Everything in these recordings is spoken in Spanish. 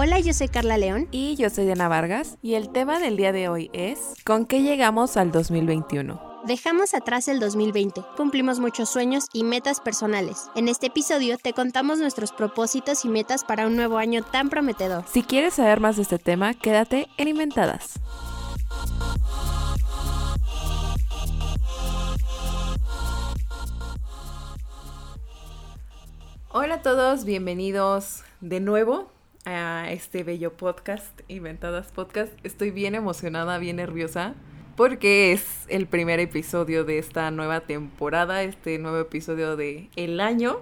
Hola, yo soy Carla León. Y yo soy Diana Vargas. Y el tema del día de hoy es ¿Con qué llegamos al 2021? Dejamos atrás el 2020, cumplimos muchos sueños y metas personales. En este episodio te contamos nuestros propósitos y metas para un nuevo año tan prometedor. Si quieres saber más de este tema, quédate en Inventadas. Hola a todos, bienvenidos de nuevo a este bello podcast, Inventadas Podcast. Estoy bien emocionada, bien nerviosa, porque es el primer episodio de esta nueva temporada, este nuevo episodio de El Año.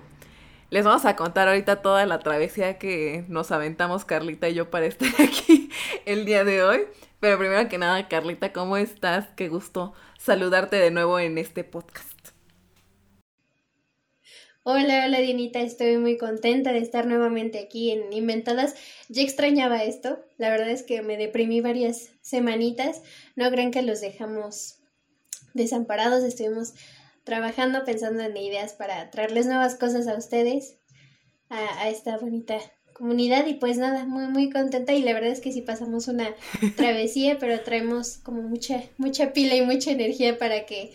Les vamos a contar ahorita toda la travesía que nos aventamos Carlita y yo para estar aquí el día de hoy. Pero primero que nada, Carlita, ¿cómo estás? Qué gusto saludarte de nuevo en este podcast. Hola, hola Dinita, estoy muy contenta de estar nuevamente aquí en Inventadas. Ya extrañaba esto, la verdad es que me deprimí varias semanitas. No crean que los dejamos desamparados, estuvimos trabajando, pensando en ideas para traerles nuevas cosas a ustedes, a, a esta bonita comunidad y pues nada, muy muy contenta y la verdad es que sí pasamos una travesía, pero traemos como mucha mucha pila y mucha energía para que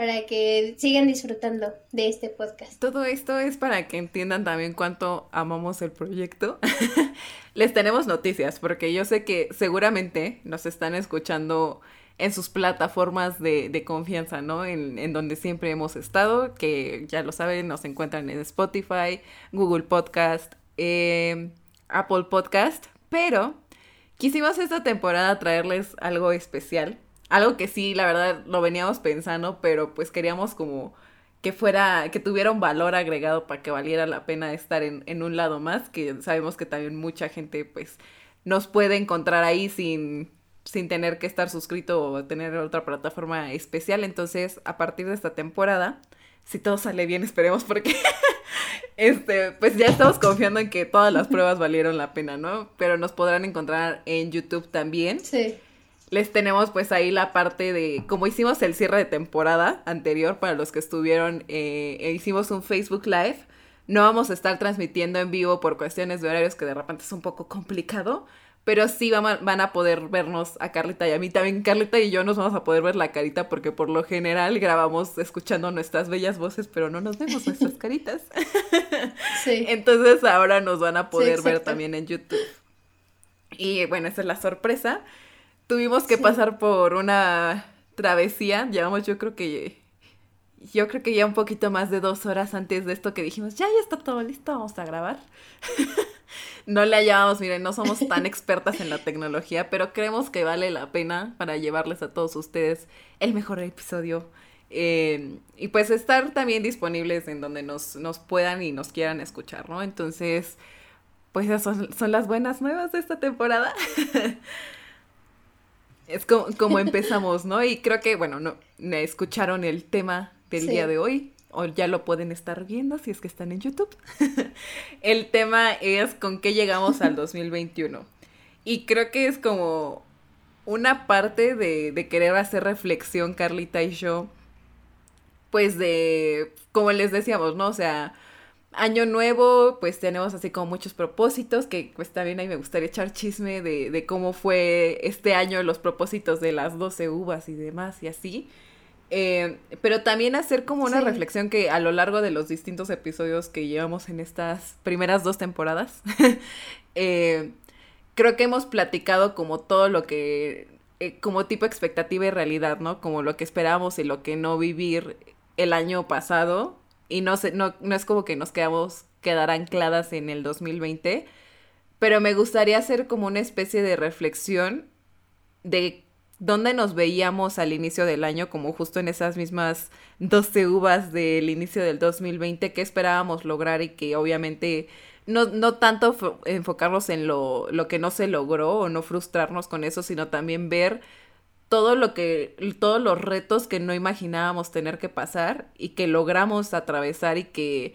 para que sigan disfrutando de este podcast. Todo esto es para que entiendan también cuánto amamos el proyecto. Les tenemos noticias, porque yo sé que seguramente nos están escuchando en sus plataformas de, confianza, ¿no? En, donde siempre hemos estado, que ya lo saben, nos encuentran en Spotify, Google Podcast, eh, Apple Podcast, pero quisimos esta temporada traerles algo especial algo que sí, la verdad, lo veníamos pensando, pero pues queríamos como que fuera, que tuviera un valor agregado para que valiera la pena estar en, en un lado más, que sabemos que también mucha gente pues nos puede encontrar ahí sin, sin tener que estar suscrito o tener otra plataforma especial. Entonces, a partir de esta temporada, si todo sale bien, esperemos porque este, pues ya estamos confiando en que todas las pruebas valieron la pena, ¿no? Pero nos podrán encontrar en YouTube también. Sí les tenemos pues ahí la parte de, como hicimos el cierre de temporada anterior para los que estuvieron, eh, e hicimos un Facebook Live. No vamos a estar transmitiendo en vivo por cuestiones de horarios que de repente es un poco complicado, pero sí van a, van a poder vernos a Carlita y a mí también. Carlita y yo nos vamos a poder ver la carita porque por lo general grabamos escuchando nuestras bellas voces, pero no nos vemos nuestras caritas. Sí. Entonces ahora nos van a poder ver también en YouTube. Y bueno, esa es la sorpresa. Tuvimos que pasar por una travesía. Llevamos, yo creo que. Yo creo que ya un poquito más de dos horas antes de esto que dijimos, ya, ya está todo listo, vamos a grabar. no le hallábamos, miren, no somos tan expertas en la tecnología, pero creemos que vale la pena para llevarles a todos ustedes el mejor episodio. Eh, y pues estar también disponibles en donde nos, nos puedan y nos quieran escuchar, ¿no? Entonces, pues esas son, son las buenas nuevas de esta temporada. Es como, empezamos, ¿no? Y creo que, bueno, no, escucharon el tema del día de hoy, o ya lo pueden estar viendo si es que están en YouTube. el tema es con qué llegamos al 2021. Y creo que es como una parte de, de querer hacer reflexión, Carlita y yo, pues de, como les decíamos, ¿no? O sea, año nuevo, pues tenemos así como muchos propósitos, que pues también ahí me gustaría echar chisme de, de cómo fue este año los propósitos de las 12 uvas y demás y así. Eh, pero también hacer como una reflexión que a lo largo de los distintos episodios que llevamos en estas primeras dos temporadas, eh, creo que hemos platicado como todo lo que, eh, como tipo expectativa y realidad, ¿no? Como lo que esperábamos y lo que no vivir el año pasado y no, sé, no, no es como que nos quedamos, quedar ancladas en el 2020, pero me gustaría hacer como una especie de reflexión de dónde nos veíamos al inicio del año, como justo en esas mismas 12 uvas del inicio del 2020, qué esperábamos lograr y que obviamente no, no tanto enfocarnos en lo, lo que no se logró o no frustrarnos con eso, sino también ver todo lo que, todos los retos que no imaginábamos tener que pasar y que logramos atravesar y que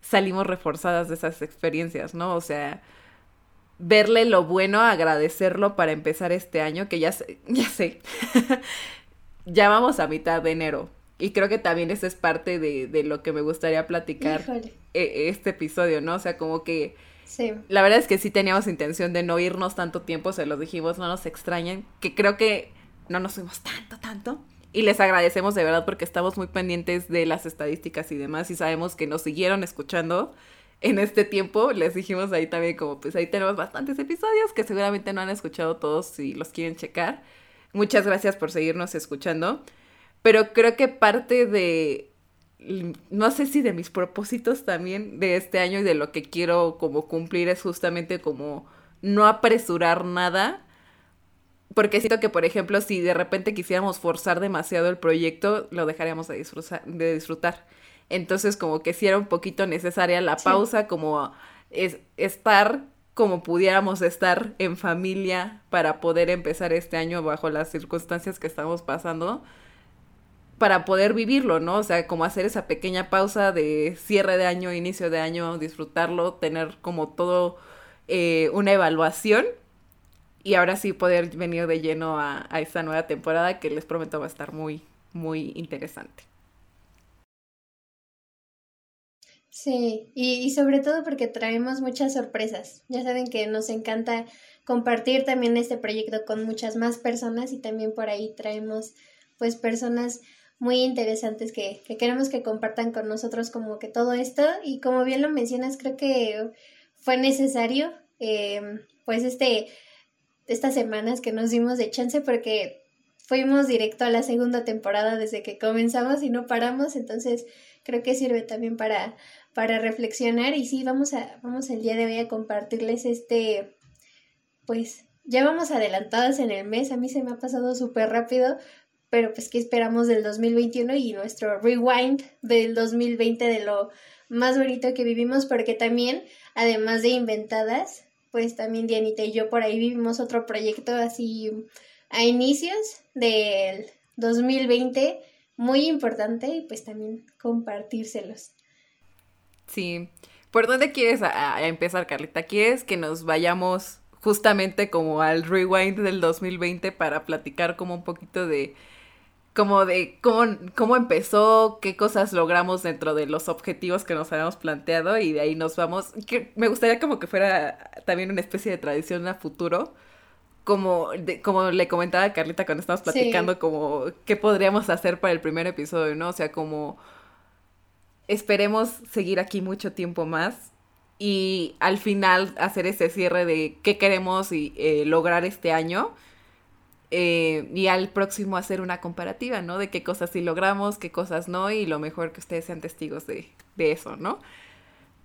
salimos reforzadas de esas experiencias, ¿no? O sea, verle lo bueno, agradecerlo para empezar este año, que ya sé, ya sé, ya vamos a mitad de enero Y creo que también eso es parte de, de lo que me gustaría platicar e, este episodio, ¿no? O sea, como que... Sí. La verdad es que sí teníamos intención de no irnos tanto tiempo, se los dijimos, no nos extrañen, que creo que no nos fuimos tanto, tanto. Y les agradecemos de verdad porque estamos muy pendientes de las estadísticas y demás y sabemos que nos siguieron escuchando en este tiempo. Les dijimos ahí también como pues ahí tenemos bastantes episodios que seguramente no han escuchado todos si los quieren checar. Muchas gracias por seguirnos escuchando. Pero creo que parte de, no sé si de mis propósitos también de este año y de lo que quiero como cumplir es justamente como no apresurar nada. Porque siento que, por ejemplo, si de repente quisiéramos forzar demasiado el proyecto, lo dejaríamos de disfrutar. De disfrutar. Entonces, como que sí era un poquito necesaria la pausa, como es, estar como pudiéramos estar en familia para poder empezar este año bajo las circunstancias que estamos pasando, para poder vivirlo, ¿no? O sea, como hacer esa pequeña pausa de cierre de año, inicio de año, disfrutarlo, tener como todo eh, una evaluación y ahora sí poder venir de lleno a, a esta nueva temporada que les prometo va a estar muy, muy interesante. Sí, y, sobre todo porque traemos muchas sorpresas. Ya saben que nos encanta compartir también este proyecto con muchas más personas y también por ahí traemos pues personas muy interesantes que, que queremos que compartan con nosotros como que todo esto y como bien lo mencionas creo que fue necesario em, pues este estas semanas que nos dimos de chance porque fuimos directo a la segunda temporada desde que comenzamos y no paramos entonces creo que sirve también para para reflexionar y sí, vamos a, vamos el día de hoy a compartirles este, pues ya vamos adelantadas en el mes, a mí se me ha pasado súper rápido, pero pues que esperamos del 2021 y nuestro rewind del 2020 de lo más bonito que vivimos, porque también, además de inventadas, pues también Dianita y yo por ahí vivimos otro proyecto así a inicios del 2020 muy importante y pues también compartírselos. Sí. ¿Por dónde quieres empezar, Carlita? ¿Quieres que nos vayamos justamente como al rewind del 2020 para platicar como un poquito de como de cómo, cómo empezó, qué cosas logramos dentro de los objetivos que nos habíamos planteado y de ahí nos vamos. Que me gustaría como que fuera también una especie de tradición a futuro, como, como le comentaba a Carlita cuando estábamos platicando, como qué podríamos hacer para el primer episodio, ¿no? O sea, como esperemos seguir aquí mucho tiempo más y al final hacer ese cierre de qué queremos y, eh, lograr este año. Eh, y al próximo hacer una comparativa, ¿no? De qué cosas sí logramos, qué cosas no, y lo mejor que ustedes sean testigos de, de eso, ¿no?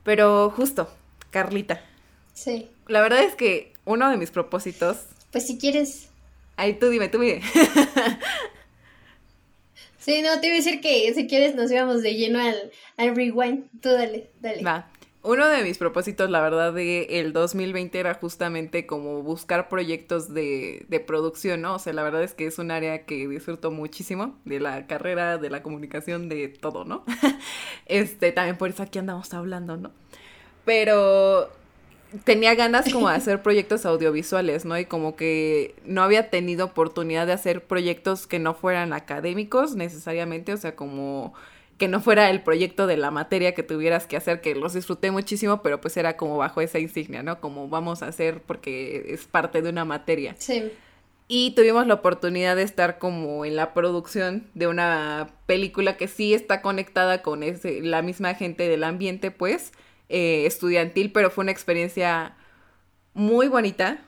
Pero justo, Carlita. Sí. La verdad es que uno de mis propósitos. Pues si quieres. Ay, tú dime, tú dime. Sí, no, te iba a decir que si quieres nos íbamos de lleno al, al rewind. Tú dale, dale. Va. Uno de mis propósitos, la verdad, de el 2020 era justamente como buscar proyectos de, de producción, ¿no? O sea, la verdad es que es un área que disfruto muchísimo, de la carrera, de la comunicación, de todo, ¿no? este, también por eso aquí andamos hablando, ¿no? Pero tenía ganas como de hacer proyectos audiovisuales, ¿no? Y como que no había tenido oportunidad de hacer proyectos que no fueran académicos necesariamente, o sea, como que no fuera el proyecto de la materia que tuvieras que hacer, que los disfruté muchísimo, pero pues era como bajo esa insignia, ¿no? Como vamos a hacer porque es parte de una materia. Sí. Y tuvimos la oportunidad de estar como en la producción de una película que sí está conectada con ese, la misma gente del ambiente, pues, eh, estudiantil, pero fue una experiencia muy bonita,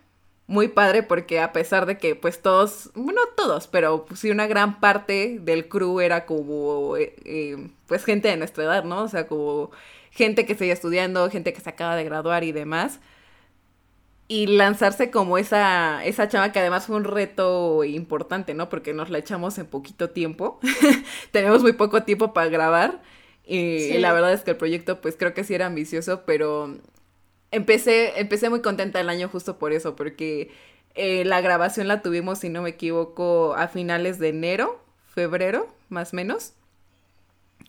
muy padre, porque a pesar de que pues todos, bueno, todos, pero sí una gran parte del crew era como, eh, eh, pues gente de nuestra edad, ¿no? O sea, como gente que seguía estudiando, gente que se acaba de graduar y demás. Y lanzarse como esa, esa chama que además fue un reto importante, ¿no? Porque nos la echamos en poquito tiempo. Tenemos muy poco tiempo para grabar. Y la verdad es que el proyecto, pues creo que sí era ambicioso, pero empecé, empecé muy contenta el año justo por eso, porque eh, la grabación la tuvimos, si no me equivoco, a finales de enero, febrero, más o menos.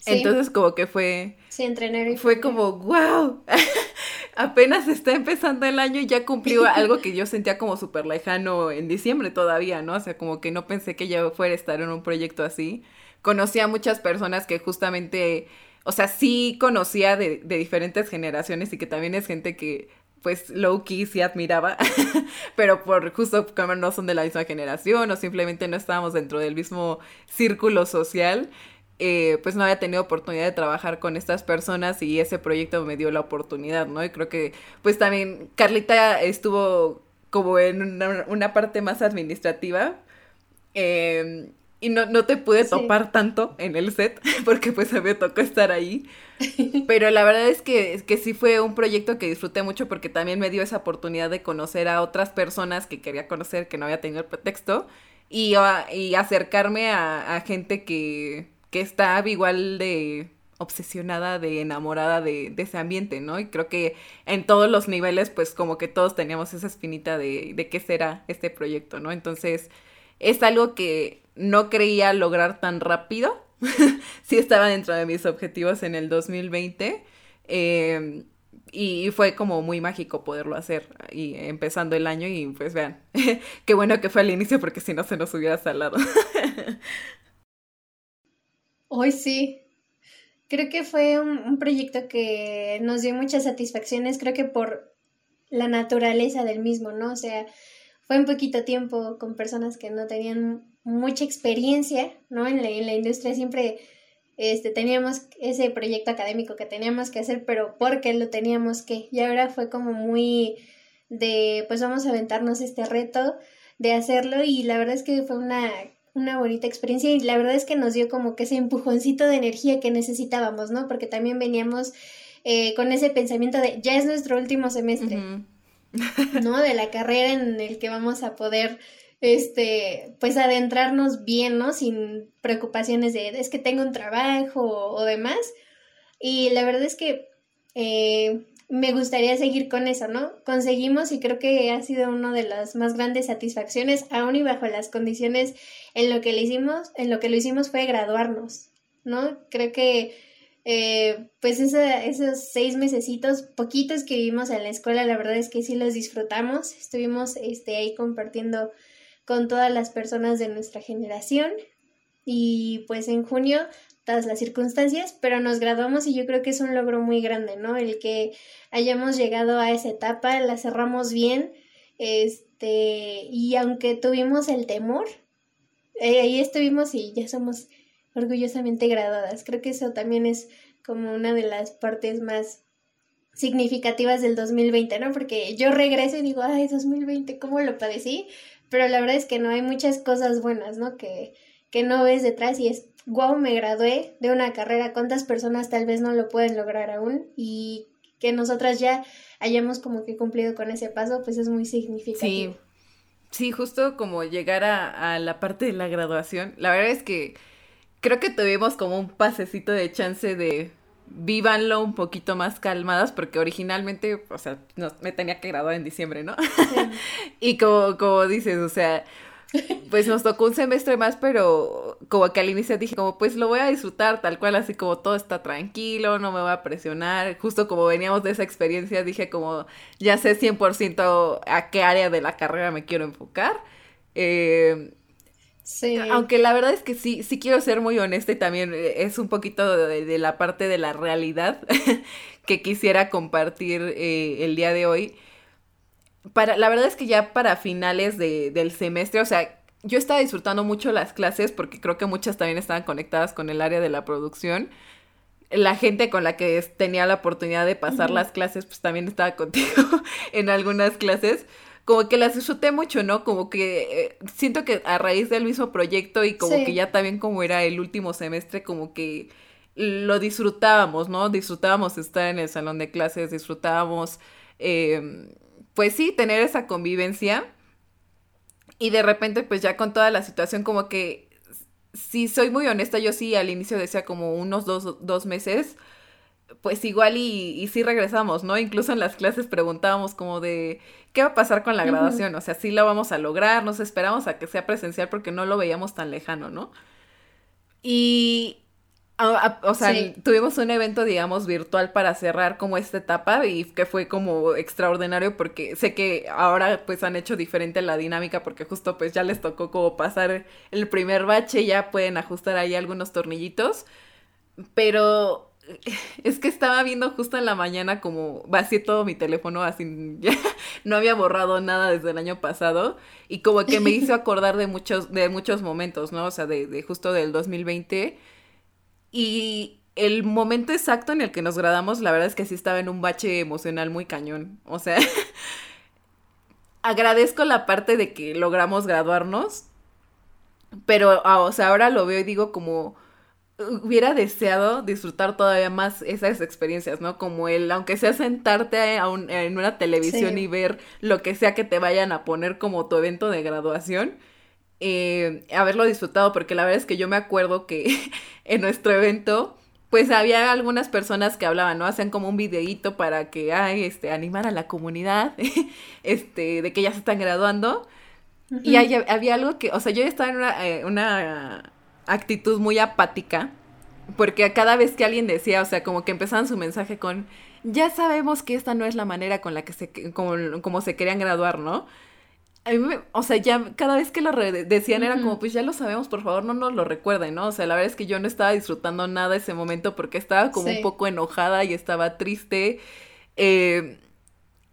Entonces como que fue... Sí, entre enero y Fue como, wow, apenas está empezando el año y ya cumplió algo que yo sentía como súper lejano en diciembre todavía, ¿no? O sea, como que no pensé que ya fuera a estar en un proyecto así conocí a muchas personas que justamente, o sea, sí conocía de, diferentes generaciones y que también es gente que pues low key sí admiraba, pero por justo como no son de la misma generación o simplemente no estábamos dentro del mismo círculo social, eh, pues no había tenido oportunidad de trabajar con estas personas y ese proyecto me dio la oportunidad, ¿no? Y creo que pues también Carlita estuvo como en una, parte más administrativa. Eh, y no, no te pude topar tanto en el set porque pues a mí me tocó estar ahí. Pero la verdad es que, es que sí fue un proyecto que disfruté mucho porque también me dio esa oportunidad de conocer a otras personas que quería conocer, que no había tenido el pretexto, y, y acercarme a, gente que, que está igual de obsesionada, de enamorada de, de, ese ambiente, ¿no? Y creo que en todos los niveles, pues como que todos teníamos esa espinita de, de qué será este proyecto, ¿no? Entonces, es algo que no creía lograr tan rápido. sí estaba dentro de mis objetivos en el 2020. Em, y fue como muy mágico poderlo hacer y empezando el año y pues vean, qué bueno que fue al inicio porque si no se nos hubiera salado. Hoy sí. Creo que fue un, un, proyecto que nos dio muchas satisfacciones, creo que por la naturaleza del mismo, ¿no? O sea, fue un poquito tiempo con personas que no tenían mucha experiencia, ¿no? En la, en la industria siempre este, teníamos ese proyecto académico que teníamos que hacer, pero porque lo teníamos que. Y ahora fue como muy de, pues vamos a aventarnos este reto de hacerlo y la verdad es que fue una, una bonita experiencia y la verdad es que nos dio como que ese empujoncito de energía que necesitábamos, ¿no? Porque también veníamos eh, con ese pensamiento de, ya es nuestro último semestre. ¿no? De la carrera en el que vamos a poder, este, pues adentrarnos bien, ¿no? Sin preocupaciones de, es que tengo un trabajo o, demás. Y la verdad es que eh, me gustaría seguir con eso, ¿no? Conseguimos y creo que ha sido una de las más grandes satisfacciones, aún y bajo las condiciones en lo que le hicimos, en lo que lo hicimos fue graduarnos, ¿no? Creo que eh, pues esos seis mesecitos, poquitos que vivimos en la escuela, la verdad es que sí los disfrutamos. Estuvimos este, ahí compartiendo con todas las personas de nuestra generación y pues en junio todas las circunstancias, pero nos graduamos y yo creo que es un logro muy grande, ¿no? El que hayamos llegado a esa etapa, la cerramos bien, este, y aunque tuvimos el temor, eh, ahí estuvimos y ya somos orgullosamente graduadas. Creo que eso también es como una de las partes más significativas del 2020, ¿no? Porque yo regreso y digo, ay, 2020, ¿cómo lo padecí? Pero la verdad es que no hay muchas cosas buenas, ¿no? Que, que no ves detrás y es, wow, me gradué de una carrera, ¿cuántas personas tal vez no lo pueden lograr aún? Y que nosotras ya hayamos como que cumplido con ese paso, pues es muy significativo. Sí, sí justo como llegar a, a la parte de la graduación, la verdad es que creo que tuvimos como un pasecito de chance de vívanlo un poquito más calmadas porque originalmente, o sea, no, me tenía que graduar en diciembre, ¿no? y como, como dices, o sea, pues nos tocó un semestre más, pero como que al inicio dije como pues lo voy a disfrutar tal cual, así como todo está tranquilo, no me voy a presionar, justo como veníamos de esa experiencia dije como ya sé 100% a qué área de la carrera me quiero enfocar. Eh, Sí. Aunque la verdad es que sí, sí quiero ser muy honesta y también eh, es un poquito de, la parte de la realidad que quisiera compartir eh, el día de hoy. Para, la verdad es que ya para finales de, del semestre, o sea, yo estaba disfrutando mucho las clases porque creo que muchas también estaban conectadas con el área de la producción. La gente con la que tenía la oportunidad de pasar las clases, pues también estaba contigo en algunas clases como que las disfruté mucho, ¿no? Como que eh, siento que a raíz del mismo proyecto y como que ya también como era el último semestre, como que lo disfrutábamos, ¿no? Disfrutábamos estar en el salón de clases, disfrutábamos, em, pues sí, tener esa convivencia. Y de repente, pues ya con toda la situación, como que, si soy muy honesta, yo sí al inicio decía como unos dos, dos meses, pues igual y, y sí regresamos, ¿no? Incluso en las clases preguntábamos como de, ¿qué va a pasar con la graduación? O sea, sí la vamos a lograr, nos esperamos a que sea presencial porque no lo veíamos tan lejano, ¿no? Y o sea, tuvimos un evento, digamos, virtual para cerrar como esta etapa y que fue como extraordinario porque sé que ahora pues han hecho diferente la dinámica porque justo pues ya les tocó como pasar el primer bache, ya pueden ajustar ahí algunos tornillitos, pero es que estaba viendo justo en la mañana como vacié todo mi teléfono, así ya no había borrado nada desde el año pasado y como que me hizo acordar de muchos, de muchos momentos, ¿no? O sea, de, de justo del 2020 y el momento exacto en el que nos graduamos, la verdad es que sí estaba en un bache emocional muy cañón. O sea, agradezco la parte de que logramos graduarnos, pero, ah, o sea, ahora lo veo y digo como hubiera deseado disfrutar todavía más esas experiencias, ¿no? Como el, aunque sea sentarte en una televisión y ver lo que sea que te vayan a poner como tu evento de graduación, eh, haberlo disfrutado, porque la verdad es que yo me acuerdo que en nuestro evento, pues había algunas personas que hablaban, ¿no? Hacían como un videíto para que, ay, este, animar a la comunidad, este, de que ya se están graduando. Y había algo que, o sea, yo estaba en una, eh, una actitud muy apática, porque cada vez que alguien decía, o sea, como que empezaban su mensaje con, ya sabemos que esta no es la manera con la que se, como, como se querían graduar, ¿no? a mí me, o sea, ya cada vez que lo decían era como, pues ya lo sabemos, por favor, no nos lo recuerden, ¿no? O sea, la verdad es que yo no estaba disfrutando nada ese momento porque estaba como un poco enojada y estaba triste. Eh,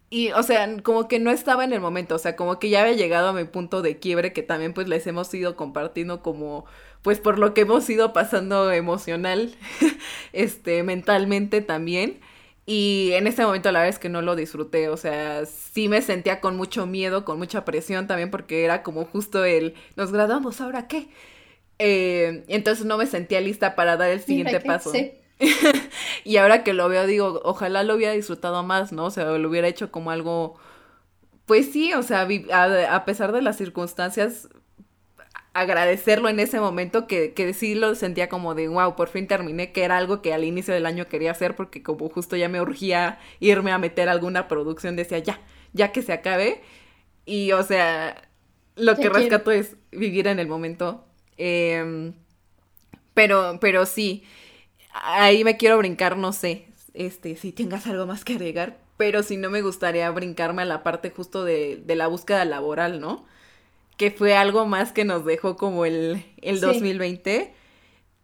y, o sea, como que no estaba en el momento, o sea, como que ya había llegado a mi punto de quiebre que también pues les hemos ido compartiendo como, pues por lo que hemos ido pasando emocional, este, mentalmente también. Y en ese momento la verdad es que no lo disfruté, o sea, sí me sentía con mucho miedo, con mucha presión también porque era como justo el, nos graduamos, ¿ahora qué? Eh, entonces no me sentía lista para dar el siguiente paso. y ahora que lo veo digo, ojalá lo hubiera disfrutado más, ¿no? O sea, lo hubiera hecho como algo, pues sí, o sea, a pesar de las circunstancias, agradecerlo en ese momento que, que sí lo sentía como de wow, por fin terminé, que era algo que al inicio del año quería hacer porque como justo ya me urgía irme a meter alguna producción, decía ya, ya que se acabe. Y o sea, lo que rescato es vivir en el momento. Em, pero, pero sí, ahí me quiero brincar, no sé, este, si tengas algo más que agregar, pero si no me gustaría brincarme a la parte justo de, de la búsqueda laboral, ¿no? Que fue algo más que nos dejó como el, el 2020.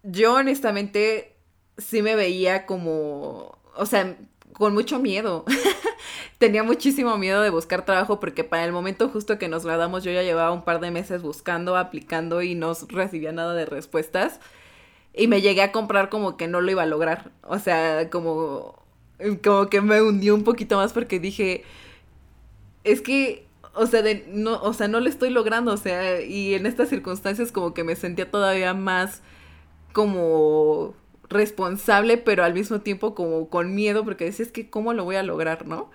Yo honestamente sí me veía como, o sea, con mucho miedo. Tenía muchísimo miedo de buscar trabajo porque para el momento justo que nos graduamos yo ya llevaba un par de meses buscando, aplicando y no recibía nada de respuestas. Y me llegué a comprar como que no lo iba a lograr. O sea, como, como que me hundió un poquito más porque dije, es que o sea, de, no, o sea, no lo estoy logrando, o sea, y en estas circunstancias como que me sentía todavía más como responsable, pero al mismo tiempo como con miedo, porque decía, es que cómo lo voy a lograr, ¿no?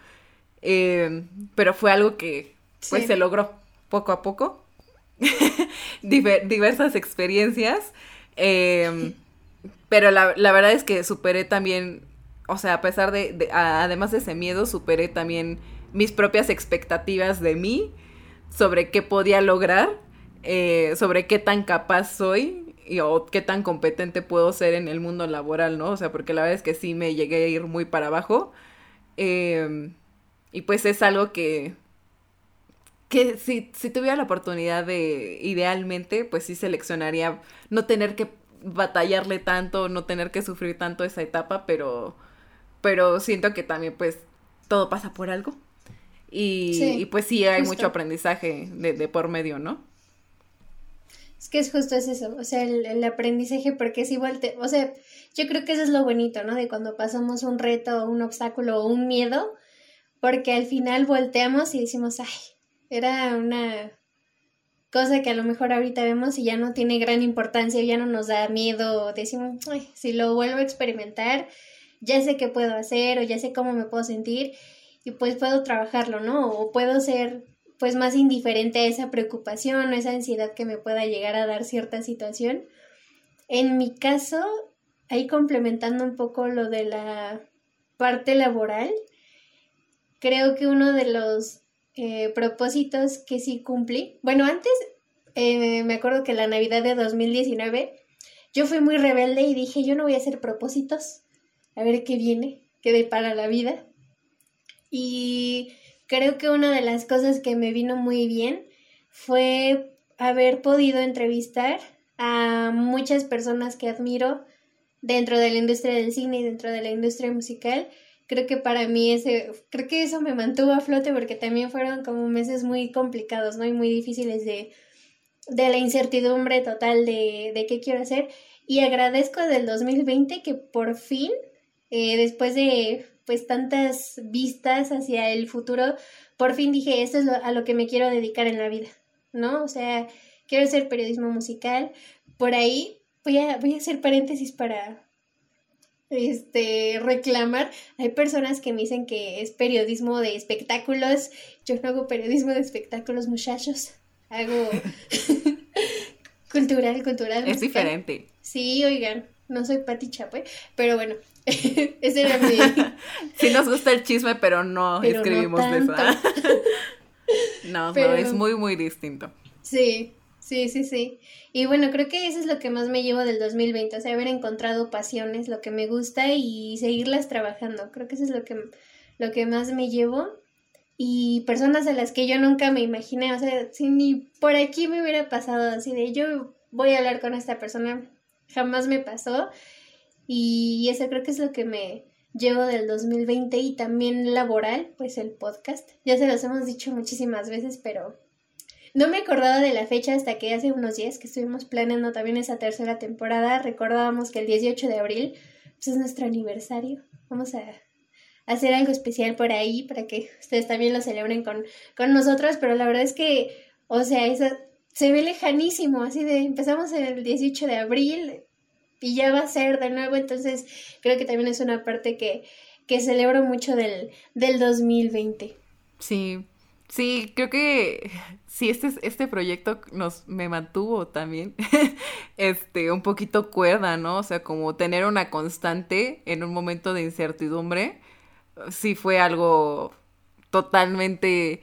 Em, pero fue algo que pues se logró poco a poco. diversas experiencias. Em, pero la, la, verdad es que superé también, o sea, a pesar de, de además de ese miedo, superé también mis propias expectativas de mí, sobre qué podía lograr, eh, sobre qué tan capaz soy y, o qué tan competente puedo ser en el mundo laboral, ¿no? O sea, porque la verdad es que sí me llegué a ir muy para abajo. Em, y pues es algo que, que si, si tuviera la oportunidad de, idealmente, pues sí seleccionaría no tener que batallarle tanto, no tener que sufrir tanto esa etapa, pero, pero siento que también pues todo pasa por algo. Y, pues sí, hay mucho aprendizaje de, por medio, ¿no? Es que es justo es eso, o sea, el, aprendizaje, porque es igual, te, o sea, yo creo que eso es lo bonito, ¿no? De cuando pasamos un reto, un obstáculo o un miedo, porque al final volteamos y decimos, ay, era una cosa que a lo mejor ahorita vemos y ya no tiene gran importancia, ya no nos da miedo, decimos, ay, si lo vuelvo a experimentar, ya sé qué puedo hacer o ya sé cómo me puedo sentir y pues puedo trabajarlo, ¿no? O puedo ser pues más indiferente a esa preocupación o esa ansiedad que me pueda llegar a dar cierta situación. En mi caso, ahí complementando un poco lo de la parte laboral, creo que uno de los eh, propósitos que sí cumplí, bueno, antes eh, me acuerdo que la Navidad de 2019 yo fui muy rebelde y dije, yo no voy a hacer propósitos, a ver qué viene, qué depara la vida. Y creo que una de las cosas que me vino muy bien fue haber podido entrevistar a muchas personas que admiro dentro de la industria del cine y dentro de la industria musical. Creo que para mí ese, creo que eso me mantuvo a flote porque también fueron como meses muy complicados, ¿no? Y muy difíciles de, de la incertidumbre total de, de qué quiero hacer. Y agradezco del 2020 que por fin, eh, después de pues tantas vistas hacia el futuro, por fin dije, esto es a lo que me quiero dedicar en la vida, ¿no? O sea, quiero hacer periodismo musical. Por ahí voy a, voy a hacer paréntesis para este reclamar. Hay personas que me dicen que es periodismo de espectáculos. Yo no hago periodismo de espectáculos, muchachos. Hago cultural, cultural. Es diferente. Sí, oigan, no soy Pati Chapoy, pero bueno, ese era mi... sí nos gusta el chisme, pero no escribimos de eso. no, no, es muy, muy distinto. Sí, sí, sí, sí. Y bueno, creo que eso es lo que más me llevo del 2020, o sea, haber encontrado pasiones, lo que me gusta y seguirlas trabajando. Creo que eso es lo que, lo que más me llevo. Y personas a las que yo nunca me imaginé, o sea, si ni por aquí me hubiera pasado así de yo voy a hablar con esta persona, jamás me pasó. Y eso creo que es lo que me llevo del 2020 y también laboral, pues el podcast. Ya se los hemos dicho muchísimas veces, pero no me acordaba de la fecha hasta que hace unos días que estuvimos planeando también esa tercera temporada. Recordábamos que el 18 de abril pues, es nuestro aniversario. Vamos a hacer algo especial por ahí para que ustedes también lo celebren con, con nosotros, pero la verdad es que, o sea, esa, se ve lejanísimo, así de empezamos el 18 de abril, y ya va a ser de nuevo, entonces creo que también es una parte que, que celebro mucho del, del 2020. Sí, sí, creo que sí, este, este proyecto nos, me mantuvo también, este, un poquito cuerda, ¿no? O sea, como tener una constante en un momento de incertidumbre, sí fue algo totalmente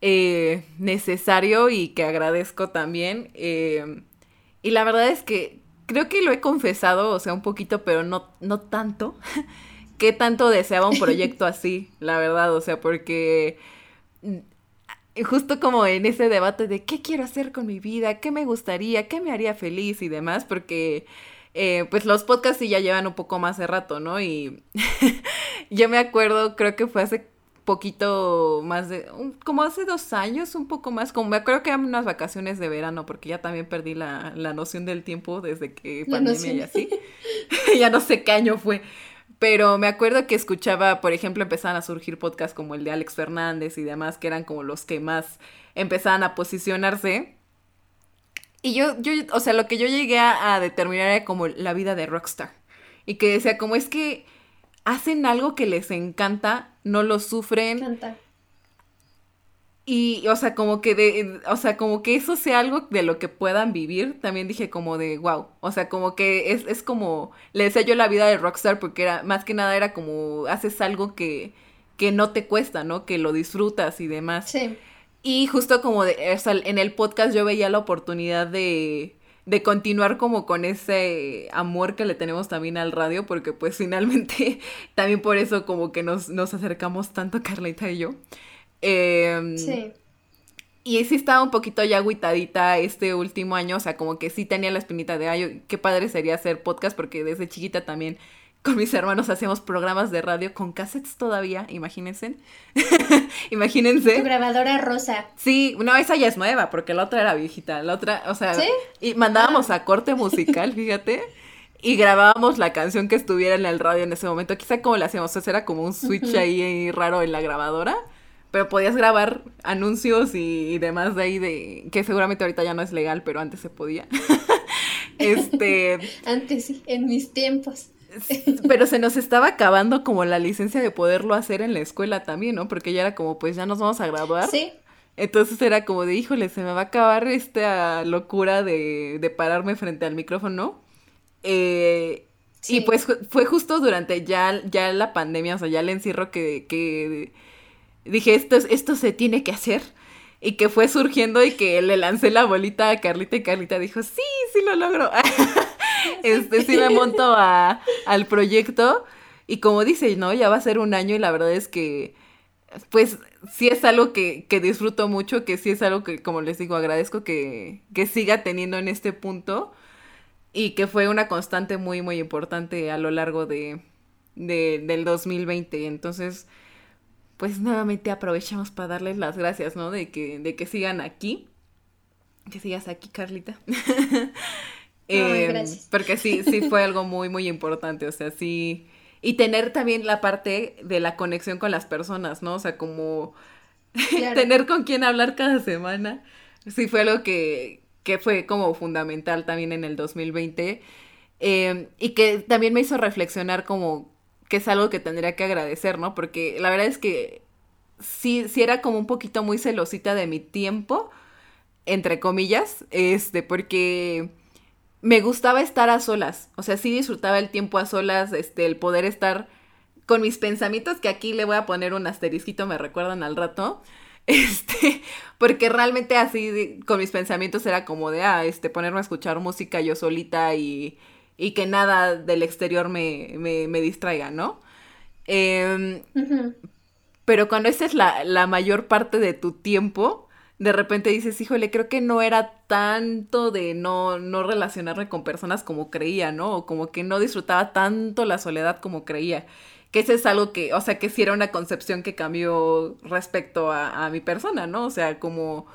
eh, necesario y que agradezco también. Eh, y la verdad es que creo que lo he confesado, o sea, un poquito, pero no, no tanto. ¿Qué tanto deseaba un proyecto así? La verdad, o sea, porque mm, justo como en ese debate de qué quiero hacer con mi vida, qué me gustaría, qué me haría feliz y demás, porque eh, pues los podcasts sí ya llevan un poco más de rato, ¿no? Y yo me acuerdo, creo que fue hace poquito más de, como hace dos años, un poco más, como me acuerdo que eran unas vacaciones de verano, porque ya también perdí la, la noción del tiempo desde que pandemia y así. ya no sé qué año fue. Pero me acuerdo que escuchaba, por ejemplo, empezaban a surgir podcasts como el de Alex Fernández y demás, que eran como los que más empezaban a posicionarse. Y yo, yo o sea, lo que yo llegué a, a determinar era como la vida de rockstar. Y que decía, como es que hacen algo que les encanta, no lo sufren. Encanta. Y, o sea, como que de, o sea, como que eso sea algo de lo que puedan vivir, también dije como de, wow, o sea, como que es, es como, le decía yo la vida de rockstar porque era, más que nada era como, haces algo que, que no te cuesta, ¿no? Que lo disfrutas y demás. Sí. Y justo como de, o sea, en el podcast yo veía la oportunidad de, de continuar como con ese amor que le tenemos también al radio, porque pues finalmente también por eso como que nos, nos acercamos tanto Carlita y yo. Em, sí. Y sí estaba un poquito ya agüitadita este último año, o sea, como que sí tenía la espinita de, ay, qué padre sería hacer podcast, porque desde chiquita también con mis hermanos hacíamos programas de radio con cassettes todavía, imagínense. imagínense. Tu grabadora rosa. Sí, no, esa ya es nueva, porque la otra era viejita. La otra, o sea, ¿Sí? y mandábamos ah. a corte musical, fíjate. Y grabábamos la canción que estuviera en el radio en ese momento. Quizá como le hacíamos, o sea, era como un switch ahí raro en la grabadora. Pero podías grabar anuncios y, y demás de ahí de. que seguramente ahorita ya no es legal, pero antes se podía. este. antes sí, en mis tiempos. Pero se nos estaba acabando como la licencia de poderlo hacer en la escuela también, ¿no? Porque ya era como, pues ya nos vamos a graduar. Sí. Entonces era como de, híjole, se me va a acabar esta locura de, de pararme frente al micrófono. Eh, Y pues fue justo durante ya, ya la pandemia, o sea, ya el encierro que, que dije, esto, esto se tiene que hacer. Y que fue surgiendo y que le lancé la bolita a Carlita y Carlita dijo, sí, sí lo logro. este, sí me monto a, al proyecto y como dice, ¿no? Ya va a ser un año y la verdad es que, pues, sí es algo que, que disfruto mucho, que sí es algo que, como les digo, agradezco que, que siga teniendo en este punto y que fue una constante muy, muy importante a lo largo de, de del 2020. Entonces, pues nuevamente aprovechamos para darles las gracias, ¿no? De que, de que sigan aquí. Que sigas aquí, Carlita. eh, porque sí, sí fue algo muy, muy importante. O sea, sí. Y tener también la parte de la conexión con las personas, ¿no? O sea, como tener con quién hablar cada semana. Sí fue algo que, que fue como fundamental también en el 2020. Eh, y que también me hizo reflexionar como que es algo que tendría que agradecer, ¿no? Porque la verdad es que sí, sí era como un poquito muy celosita de mi tiempo, entre comillas, este, porque me gustaba estar a solas, o sea, sí disfrutaba el tiempo a solas, este, el poder estar con mis pensamientos, que aquí le voy a poner un asterisquito, me recuerdan al rato, este, porque realmente así con mis pensamientos era como de, ah, este, ponerme a escuchar música yo solita y y que nada del exterior me, me, me distraiga, ¿no? Em, pero cuando esa es la, la, mayor parte de tu tiempo, de repente dices, híjole, creo que no era tanto de no, no relacionarme con personas como creía, ¿no? O como que no disfrutaba tanto la soledad como creía. Que ese es algo que, o sea, que sí era una concepción que cambió respecto a, a mi persona, ¿no? O sea, como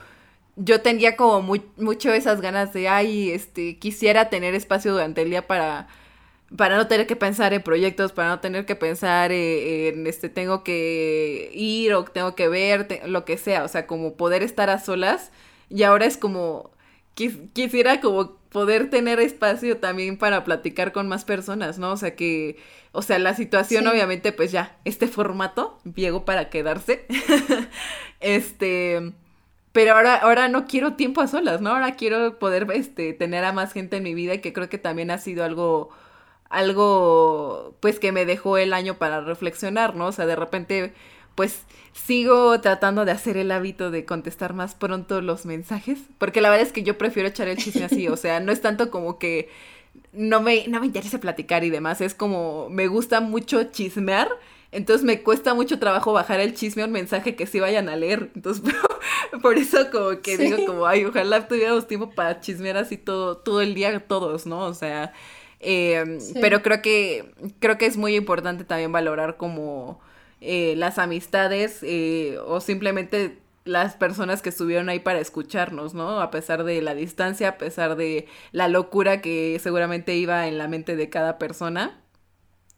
yo tenía como muy, mucho esas ganas de, ay, este, quisiera tener espacio durante el día para, para no tener que pensar en proyectos, para no tener que pensar eh, en, este, tengo que ir o tengo que ver, lo que sea, o sea, como poder estar a solas. Y ahora es como, quisiera como poder tener espacio también para platicar con más personas, ¿no? O sea que, o sea, la situación obviamente pues ya, este formato llegó para quedarse. este, pero ahora, ahora no quiero tiempo a solas, ¿no? Ahora quiero poder este, tener a más gente en mi vida que creo que también ha sido algo, algo, pues que me dejó el año para reflexionar, ¿no? O sea, de repente, pues sigo tratando de hacer el hábito de contestar más pronto los mensajes, porque la verdad es que yo prefiero echar el chisme así, o sea, no es tanto como que no me, no me interesa platicar y demás, es como me gusta mucho chismear entonces me cuesta mucho trabajo bajar el chisme a un mensaje que sí vayan a leer. Entonces, por eso como que digo como, ay, ojalá tuviéramos tiempo para chismear así todo, todo el día todos, ¿no? O sea, em, pero creo que, creo que es muy importante también valorar como eh, las amistades eh, o simplemente las personas que estuvieron ahí para escucharnos, ¿no? A pesar de la distancia, a pesar de la locura que seguramente iba en la mente de cada persona.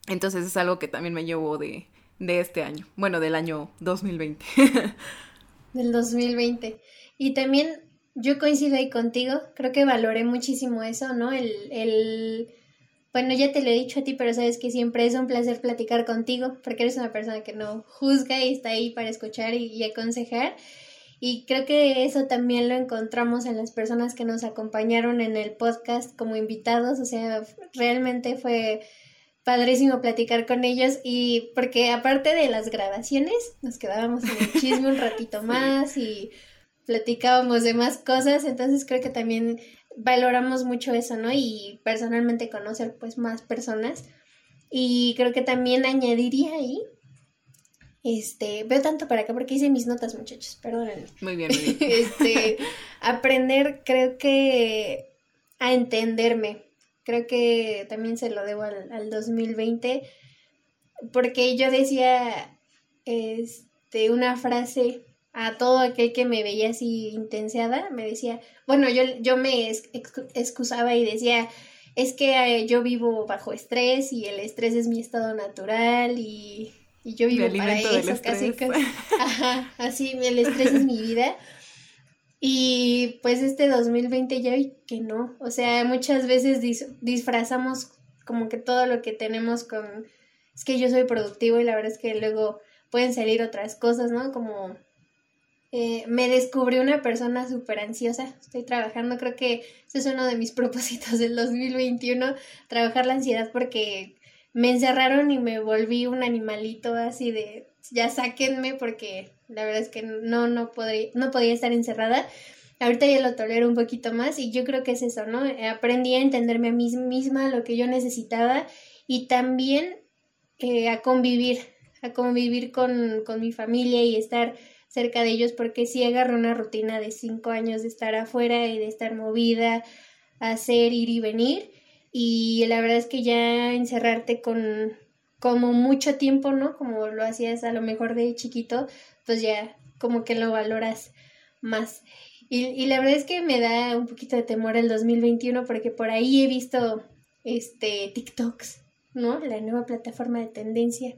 Entonces es algo que también me llevo de, de este año, bueno, del año 2020. del 2020. Y también yo coincido ahí contigo, creo que valoré muchísimo eso, ¿no? El, el, bueno, ya te lo he dicho a ti, pero sabes que siempre es un placer platicar contigo, porque eres una persona que no juzga y está ahí para escuchar y aconsejar. Y creo que eso también lo encontramos en las personas que nos acompañaron en el podcast como invitados, o sea, realmente fue padrísimo platicar con ellos y porque aparte de las grabaciones nos quedábamos en el chisme un ratito más y platicábamos de más cosas, entonces creo que también valoramos mucho eso, ¿no? Y personalmente conocer pues más personas y creo que también añadiría ahí este, veo tanto para acá porque hice mis notas, muchachos, perdónenme. Muy bien, muy bien. este, aprender creo que a entenderme, Creo que también se lo debo al, al 2020, porque yo decía este, una frase a todo aquel que me veía así intenseada, me decía, bueno, yo, yo me excusaba y decía, es que eh, yo vivo bajo estrés y el estrés es mi estado natural y, y yo vivo para eso, casi, casi. Ajá, así, el estrés es mi vida. Y pues este 2020 ya vi que no, o sea, muchas veces disfrazamos como que todo lo que tenemos con, es que yo soy productivo y la verdad es que luego pueden salir otras cosas, ¿no? Como eh, me descubrí una persona súper ansiosa, estoy trabajando, creo que ese es uno de mis propósitos del 2021, trabajar la ansiedad porque me encerraron y me volví un animalito así de, ya sáquenme porque la verdad es que no, no, podría, no podía estar encerrada. ahorita ya lo tolero un poquito más y yo creo que es eso, ¿no? Aprendí a entenderme a mí misma lo que yo necesitaba y también eh, a convivir, a convivir con, con mi familia y estar cerca de ellos porque sí agarré una rutina de cinco años de estar afuera y de estar movida, hacer, ir y venir y la verdad es que ya encerrarte con como mucho tiempo, ¿no? Como lo hacías a lo mejor de chiquito, pues ya como que lo valoras más. Y, y la verdad es que me da un poquito de temor el 2021 porque por ahí he visto este TikToks, ¿no? La nueva plataforma de tendencia.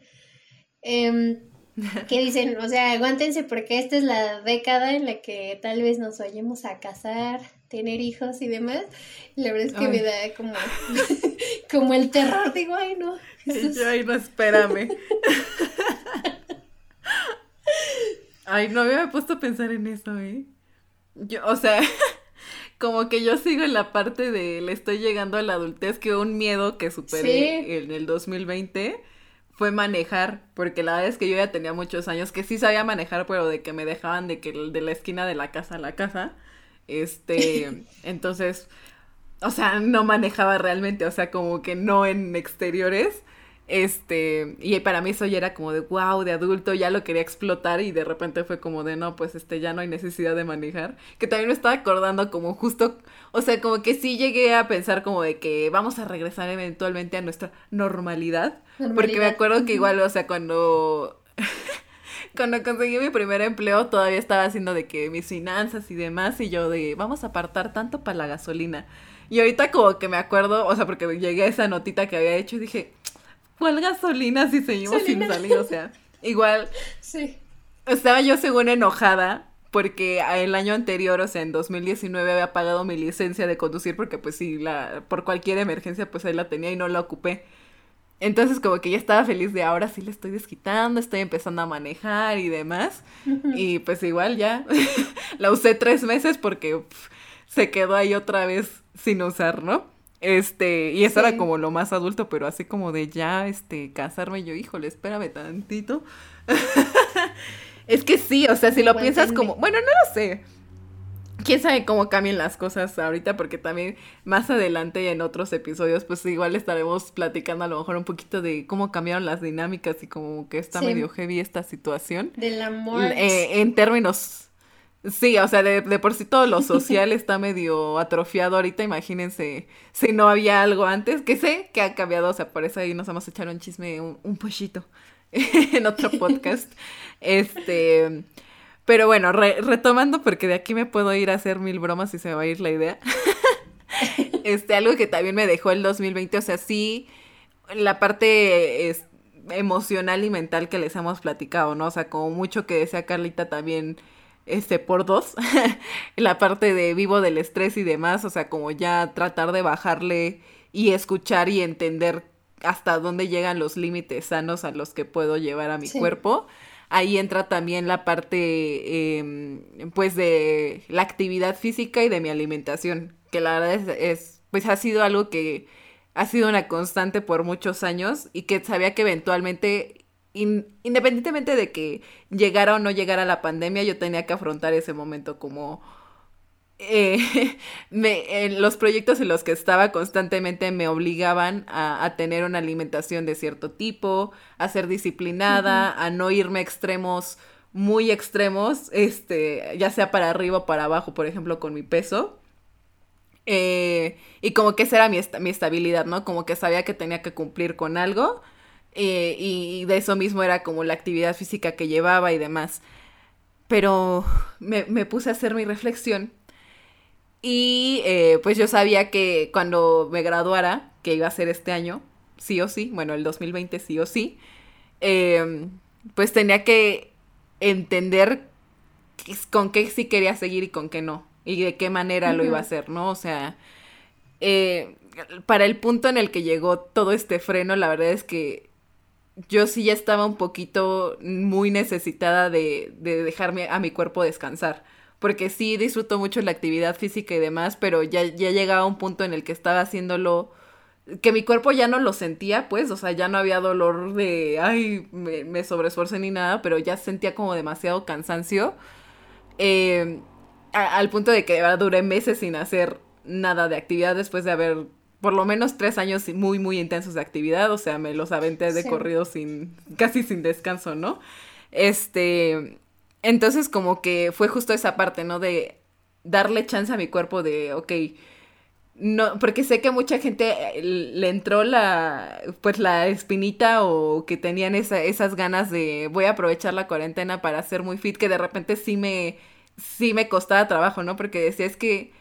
Eh, que dicen, o sea, aguántense porque esta es la década en la que tal vez nos vayamos a casar, tener hijos y demás. Y la verdad es que me da como, como el terror, digo, ay no. Yo, ay no, espérame. ay, no había puesto a pensar en eso, ¿eh? Yo, o sea, como que yo sigo en la parte de le estoy llegando a la adultez, que un miedo que superé en el 2020 fue manejar, porque la verdad es que yo ya tenía muchos años que sí sabía manejar, pero de que me dejaban de que de la esquina de la casa a la casa. Este, entonces, o sea, no manejaba realmente, o sea, como que no en exteriores. Este, y para mí eso ya era como de wow, de adulto, ya lo quería explotar y de repente fue como de no, pues este, ya no hay necesidad de manejar. Que también me estaba acordando como justo, o sea, como que sí llegué a pensar como de que vamos a regresar eventualmente a nuestra normalidad. Porque me acuerdo que igual, o sea, cuando cuando conseguí mi primer empleo todavía estaba haciendo de que mis finanzas y demás y yo de vamos a apartar tanto para la gasolina. Y ahorita como que me acuerdo, o sea, porque llegué a esa notita que había hecho y dije, ¿Cuál gasolina si seguimos sin salir? O sea, igual. Sí. Estaba yo según enojada porque el año anterior, o sea, en 2019 había pagado mi licencia de conducir porque pues sí, la, por cualquier emergencia pues ahí la tenía y no la ocupé. Entonces como que ya estaba feliz de ahora sí le estoy desquitando, estoy empezando a manejar y demás. Y pues igual ya la usé tres meses porque se quedó ahí otra vez sin usar, ¿no? Este, y eso era como lo más adulto, pero así como de ya, este, casarme yo, híjole, espérame tantito. es que sí, o sea, si lo piensas como, bueno, no lo sé. Quién sabe cómo cambien las cosas ahorita, porque también más adelante y en otros episodios, pues igual estaremos platicando a lo mejor un poquito de cómo cambiaron las dinámicas y como que está medio heavy esta situación. Del amor. Eh, en términos Sí, o sea, de, por sí todo lo social está medio atrofiado ahorita, imagínense si no había algo antes, que sé que ha cambiado, o sea, por eso ahí nos vamos a echar un chisme, un, un pollito en otro podcast. este, pero bueno, retomando, porque de aquí me puedo ir a hacer mil bromas y se me va a ir la idea. este, algo que también me dejó el 2020, o sea, sí, la parte es, emocional y mental que les hemos platicado, ¿no? O sea, como mucho que decía Carlita también este, por dos, la parte de vivo del estrés y demás, o sea, como ya tratar de bajarle y escuchar y entender hasta dónde llegan los límites sanos a los que puedo llevar a mi cuerpo. Ahí entra también la parte, em, pues, de la actividad física y de mi alimentación, que la verdad es, es, pues, ha sido algo que ha sido una constante por muchos años y que sabía que eventualmente independientemente de que llegara o no llegara la pandemia, yo tenía que afrontar ese momento como... Eh, los proyectos en los que estaba constantemente me obligaban a, tener una alimentación de cierto tipo, a ser disciplinada, a no irme a extremos muy extremos, este, ya sea para arriba o para abajo, por ejemplo, con mi peso. Eh, y como que esa era mi, mi estabilidad, ¿no? Como que sabía que tenía que cumplir con algo eh, y de eso mismo era como la actividad física que llevaba y demás. Pero me, puse a hacer mi reflexión y eh, pues yo sabía que cuando me graduara, que iba a ser este año, sí o sí, bueno, el 2020 sí o sí, em, pues tenía que entender con qué sí quería seguir y con qué no, y de qué manera lo iba a hacer, ¿no? O sea, eh, para el punto en el que llegó todo este freno, la verdad es que yo sí ya estaba un poquito muy necesitada de, de dejarme a mi cuerpo descansar. Porque sí disfruto mucho la actividad física y demás, pero ya, ya llegaba un punto en el que estaba haciéndolo que mi cuerpo ya no lo sentía, pues, o sea, ya no había dolor de, ay, me, me ni nada, pero ya sentía como demasiado cansancio. Eh, al punto de que duré meses sin hacer nada de actividad después de haber por lo menos tres años muy, muy intensos de actividad, o sea, me los aventé de corrido sin, casi sin descanso, ¿no? Este, entonces como que fue justo esa parte, ¿no? De darle chance a mi cuerpo de, ok, no, porque sé que mucha gente eh, le entró la, pues la espinita o que tenían esa, esas ganas de voy a aprovechar la cuarentena para ser muy fit, que de repente sí me, sí me costaba trabajo, ¿no? Porque decía, es que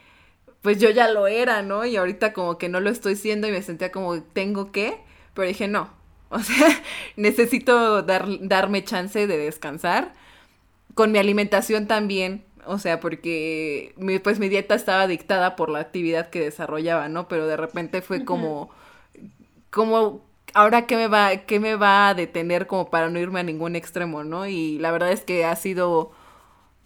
pues yo ya lo era, ¿no? Y ahorita como que no lo estoy siendo y me sentía como, tengo que, pero dije, no, o sea, necesito dar, darme chance de descansar. Con mi alimentación también, o sea, porque mi, pues mi dieta estaba dictada por la actividad que desarrollaba, ¿no? Pero de repente fue como, como, ahora qué me va, qué me va a detener como para no irme a ningún extremo, ¿no? Y la verdad es que ha sido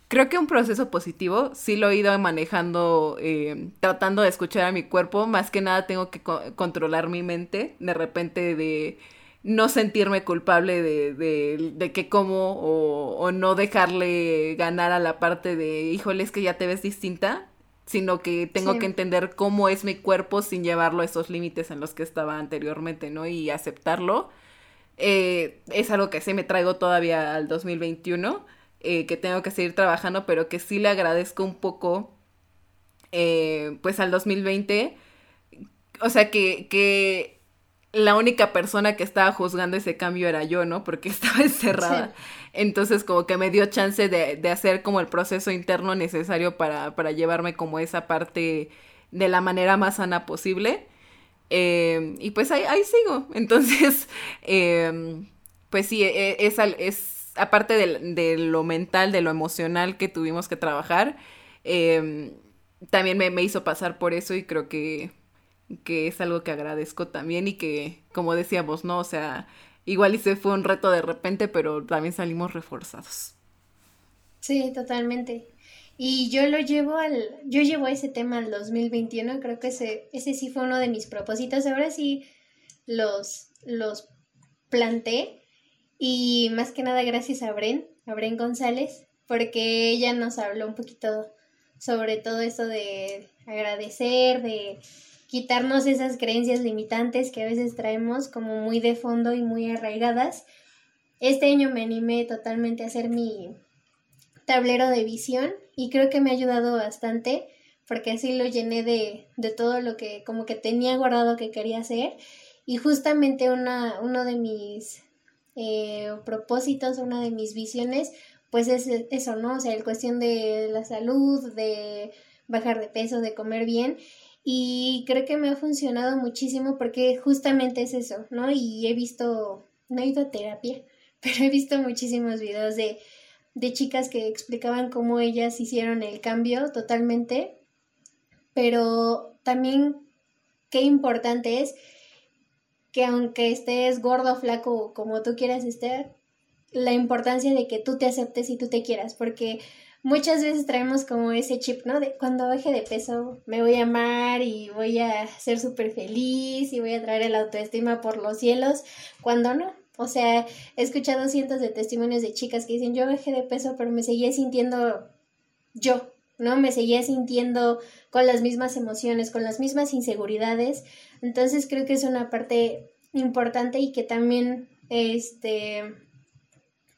Creo que un proceso positivo, sí lo he ido manejando, eh, tratando de escuchar a mi cuerpo, más que nada tengo que controlar mi mente, de repente de no sentirme culpable de, de, de que como o, o, no dejarle ganar a la parte de, híjole, es que ya te ves distinta, sino que tengo que entender cómo es mi cuerpo sin llevarlo a esos límites en los que estaba anteriormente, ¿no? Y aceptarlo. Eh, es algo que sí me traigo todavía al 2021 eh, que tengo que seguir trabajando, pero que sí le agradezco un poco, eh, pues al 2020. O sea, que, que la única persona que estaba juzgando ese cambio era yo, ¿no? Porque estaba encerrada. Entonces, como que me dio chance de, de, hacer como el proceso interno necesario para, para llevarme como esa parte de la manera más sana posible. Eh, y pues ahí, ahí sigo. Entonces, pues sí, e, es, es aparte de, lo mental, de lo emocional que tuvimos que trabajar, em, también me, hizo pasar por eso y creo que, que es algo que agradezco también y que, como decíamos, ¿no? O sea, igual y fue un reto de repente, pero también salimos reforzados. Sí, totalmente. Y yo lo llevo al, yo llevo ese tema al 2021, creo que ese, ese sí fue uno de mis propósitos, ahora sí los, los planté y más que nada gracias a Bren, a Bren González, porque ella nos habló un poquito sobre todo esto de agradecer, de quitarnos esas creencias limitantes que a veces traemos como muy de fondo y muy arraigadas. Este año me animé totalmente a hacer mi tablero de visión y creo que me ha ayudado bastante porque así lo llené de, de todo lo que como que tenía guardado que quería hacer y justamente una, uno de mis eh, propósitos, una de mis visiones, pues es eso, ¿no? O sea, el cuestión de la salud, de bajar de peso, de comer bien. Y creo que me ha funcionado muchísimo porque justamente es eso, ¿no? Y he visto, no he ido a terapia, pero he visto muchísimos videos de, de chicas que explicaban cómo ellas hicieron el cambio totalmente, pero también qué importante es que aunque estés gordo, flaco, como tú quieras estar, la importancia de que tú te aceptes y tú te quieras, porque muchas veces traemos como ese chip, ¿no? De cuando baje de peso me voy a amar y voy a ser súper feliz y voy a traer el autoestima por los cielos, cuando no. O sea, he escuchado cientos de testimonios de chicas que dicen, yo bajé de peso, pero me seguía sintiendo yo, ¿no? Me seguía sintiendo con las mismas emociones, con las mismas inseguridades. Entonces creo que es una parte importante y que también este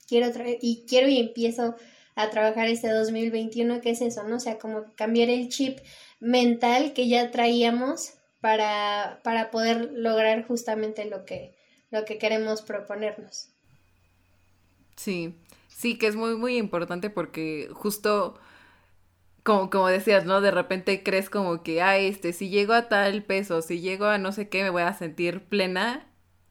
quiero y quiero y empiezo a trabajar este 2021 que es eso, ¿no? O sea, como cambiar el chip mental que ya traíamos para, para poder lograr justamente lo que, lo que queremos proponernos. Sí, sí, que es muy, muy importante porque justo como, como decías, ¿no? De repente crees como que, ah, este, si llego a tal peso, si llego a no sé qué, me voy a sentir plena.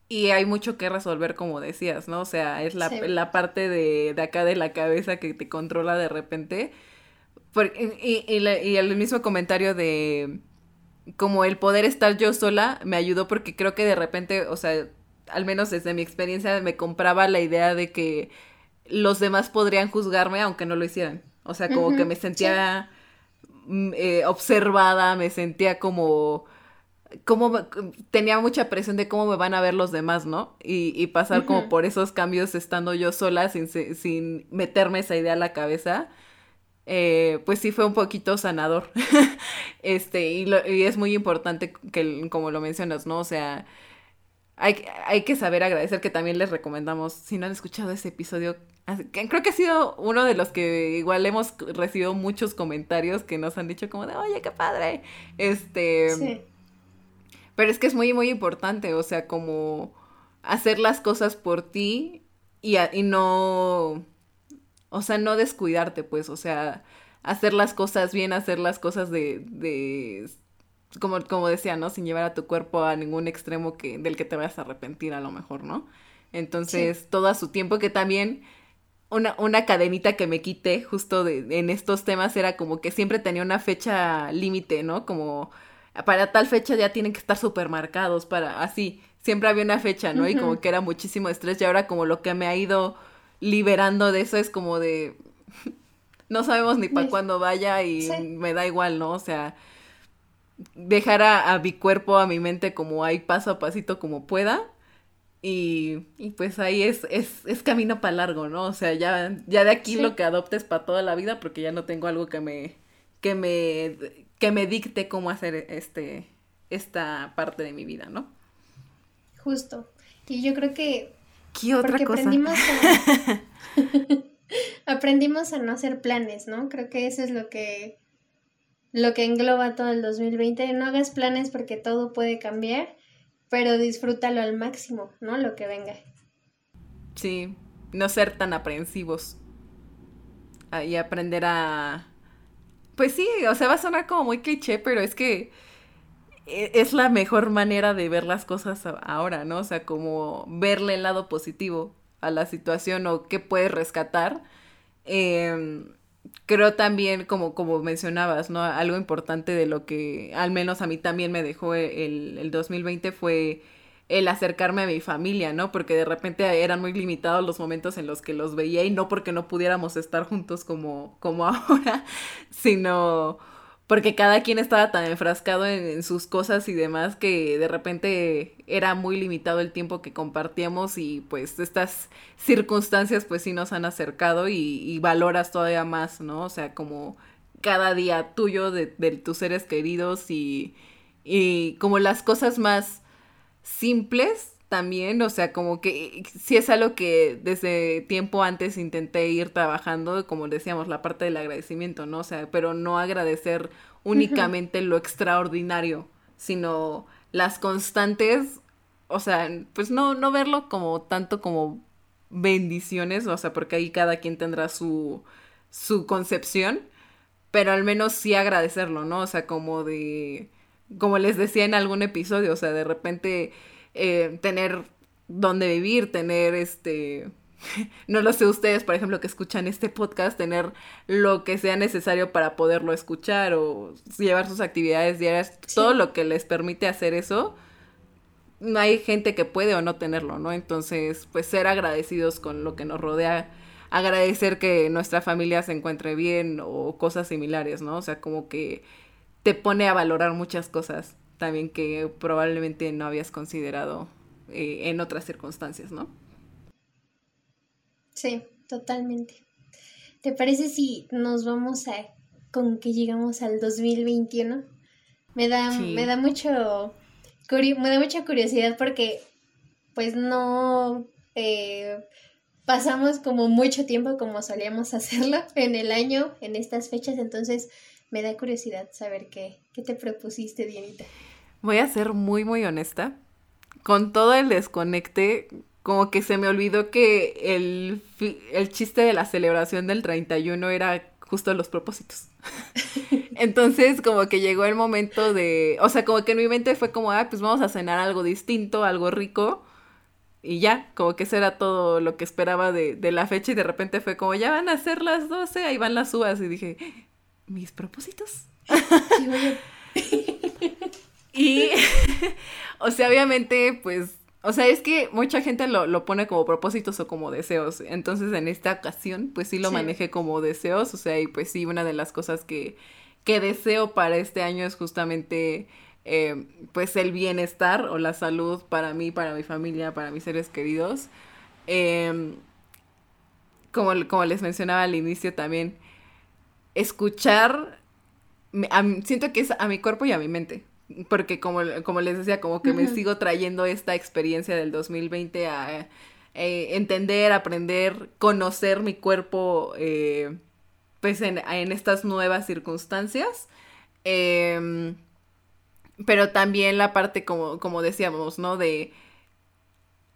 Y hay mucho que resolver, como decías, ¿no? O sea, es la, la parte de, de, acá de la cabeza que te controla de repente. y, y, y el mismo comentario de como el poder estar yo sola me ayudó porque creo que de repente, o sea, al menos desde mi experiencia, me compraba la idea de que los demás podrían juzgarme aunque no lo hicieran. O sea, como que me sentía mm, eh, observada, me sentía como como tenía mucha presión de cómo me van a ver los demás, ¿no? Y, y pasar como por esos cambios estando yo sola sin, sin meterme esa idea a la cabeza. eh, pues sí fue un poquito sanador. este, y, y, es muy importante que, como lo mencionas, ¿no? O sea, hay, hay que saber agradecer que también les recomendamos, si no han escuchado ese episodio, creo que ha sido uno de los que igual hemos recibido muchos comentarios que nos han dicho como de, oye, qué padre. Este... Sí. Pero es que es muy, muy importante, o sea, como hacer las cosas por ti y, y no, o sea, no descuidarte, pues, o sea, hacer las cosas bien, hacer las cosas de, de como, como decía, ¿no? Sin llevar a tu cuerpo a ningún extremo que, del que te vayas a arrepentir a lo mejor, ¿no? Entonces, todo a su tiempo, que también una, una cadenita que me quité justo de, en estos temas era como que siempre tenía una fecha límite, ¿no? Como para tal fecha ya tienen que estar supermercados para así, siempre había una fecha, ¿no? Y como que era muchísimo estrés y ahora como lo que me ha ido liberando de eso es como de no sabemos ni para cuándo vaya y me da igual, ¿no? O sea, dejar a, a, mi cuerpo, a mi mente como ahí paso a pasito como pueda y, y pues ahí es, es, es camino para largo, ¿no? O sea, ya, ya de aquí lo que adoptes para toda la vida, porque ya no tengo algo que me, que me, que me dicte cómo hacer este, esta parte de mi vida, ¿no? Justo. Y yo creo que ¿Qué otra cosa? Aprendimos a, aprendimos a no hacer planes, ¿no? Creo que eso es lo que lo que engloba todo el 2020. No hagas planes porque todo puede cambiar pero disfrútalo al máximo, ¿no? Lo que venga. Sí, no ser tan aprensivos. Y aprender a... Pues sí, o sea, va a sonar como muy cliché, pero es que e, es la mejor manera de ver las cosas ahora, ¿no? O sea, como verle el lado positivo a la situación o qué puedes rescatar. Eh, creo también, como, como mencionabas, ¿no? Algo importante de lo que al menos a mí también me dejó el, el 2020 fue el acercarme a mi familia, ¿no? Porque de repente eran muy limitados los momentos en los que los veía y no porque no pudiéramos estar juntos como, como ahora, sino porque cada quien estaba tan enfrascado en, sus cosas y demás que de repente era muy limitado el tiempo que compartíamos y pues estas circunstancias pues sí nos han acercado y, valoras todavía más, ¿no? O sea, como cada día tuyo de, de tus seres queridos y, y como las cosas más simples también, o sea, como que sí es algo que desde tiempo antes intenté ir trabajando, como decíamos, la parte del agradecimiento, ¿no? O sea, pero no agradecer únicamente lo extraordinario, sino las constantes, o sea, pues no, no verlo como tanto como bendiciones, o sea, porque ahí cada quien tendrá su, su concepción, pero al menos sí agradecerlo, ¿no? O sea, como de, como les decía en algún episodio, o sea, de repente eh, tener dónde vivir, tener este, no lo sé ustedes, por ejemplo, que escuchan este podcast, tener lo que sea necesario para poderlo escuchar o llevar sus actividades diarias, todo lo que les permite hacer eso, no hay gente que puede o no tenerlo, ¿no? Entonces, pues ser agradecidos con lo que nos rodea, agradecer que nuestra familia se encuentre bien o cosas similares, ¿no? O sea, como que te pone a valorar muchas cosas también que probablemente no habías considerado eh, en otras circunstancias, ¿no? Sí, totalmente. ¿Te parece si nos vamos a con que llegamos al 2021? Me da, me da mucho me da mucha curiosidad porque pues no eh, pasamos como mucho tiempo como solíamos hacerlo en el año, en estas fechas, entonces me da curiosidad saber qué, qué te propusiste, Dianita. Voy a ser muy, muy honesta. Con todo el desconecte, como que se me olvidó que el, el chiste de la celebración del 31 era justo los propósitos. Entonces, como que llegó el momento de, o sea, como que en mi mente fue como, ah, pues vamos a cenar algo distinto, algo rico. Y ya, como que eso era todo lo que esperaba de, de la fecha y de repente fue como, ya van a ser las 12, ahí van las uvas. Y dije, ¿mis propósitos? y, o sea, obviamente, pues, o sea, es que mucha gente lo, lo, pone como propósitos o como deseos. Entonces, en esta ocasión, pues sí lo manejé como deseos. O sea, y pues sí, una de las cosas que, que deseo para este año es justamente, eh, pues, el bienestar o la salud para mí, para mi familia, para mis seres queridos. Eh, como, como les mencionaba al inicio también, escuchar, siento que es a mi cuerpo y a mi mente. Porque como, como les decía, como que me sigo trayendo esta experiencia del 2020 a eh, entender, aprender, conocer mi cuerpo, eh, pues en, en, estas nuevas circunstancias. Em, pero también la parte, como, como decíamos, ¿no? De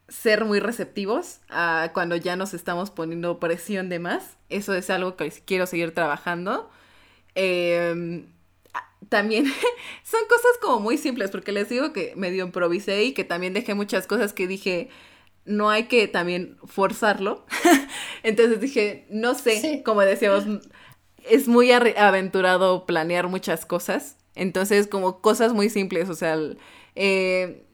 ser muy receptivos a cuando ya nos estamos poniendo presión de más. Eso es algo que quiero seguir trabajando. Em, también son cosas como muy simples, porque les digo que medio improvisé y que también dejé muchas cosas que dije, no hay que también forzarlo. Entonces dije, no sé, como decíamos, es muy aventurado planear muchas cosas. Entonces, como cosas muy simples, o sea, eh,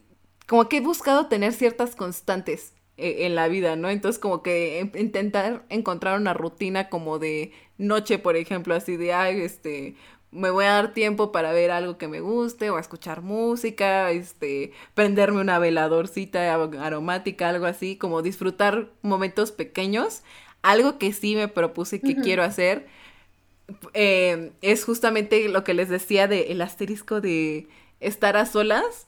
como que he buscado tener ciertas constantes eh, en la vida, ¿no? Entonces como que intentar encontrar una rutina como de noche, por ejemplo, así de, ay, este, me voy a dar tiempo para ver algo que me guste o escuchar música, este, prenderme una veladorcita aromática, algo así, como disfrutar momentos pequeños. Algo que sí me propuse que quiero hacer eh, es justamente lo que les decía de el asterisco de estar a solas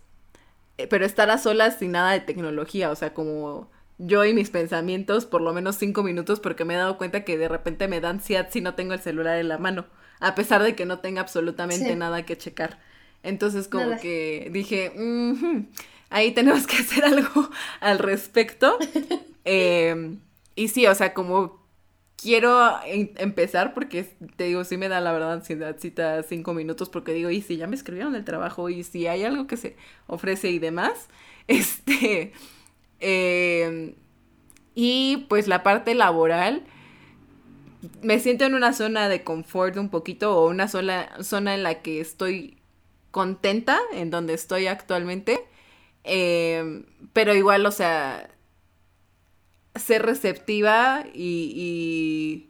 eh, pero estar a solas sin nada de tecnología, o sea, como yo y mis pensamientos por lo menos cinco minutos porque me he dado cuenta que de repente me da ansiedad si no tengo el celular en la mano, a pesar de que no tenga absolutamente nada que checar. Entonces como que dije, ahí tenemos que hacer algo al respecto. Em, y sí, o sea, como quiero empezar porque te digo, sí me da la verdad ansiedad cita cinco minutos porque digo, y si ya me escribieron el trabajo y si hay algo que se ofrece y demás, este, em, y pues la parte laboral, me siento en una zona de confort un poquito o una sola zona en la que estoy contenta en donde estoy actualmente, em, pero igual, o sea, ser receptiva y,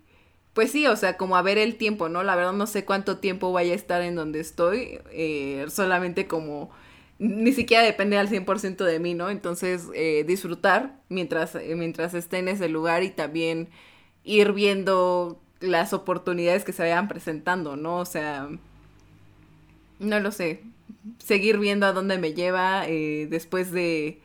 pues sí, o sea, como a ver el tiempo, ¿no? La verdad no sé cuánto tiempo vaya a estar en donde estoy, eh, solamente como ni siquiera depende al 100% de mí, ¿no? Entonces, eh, disfrutar mientras, mientras esté en ese lugar y también ir viendo las oportunidades que se vayan presentando, ¿no? O sea, no lo sé, seguir viendo a dónde me lleva después de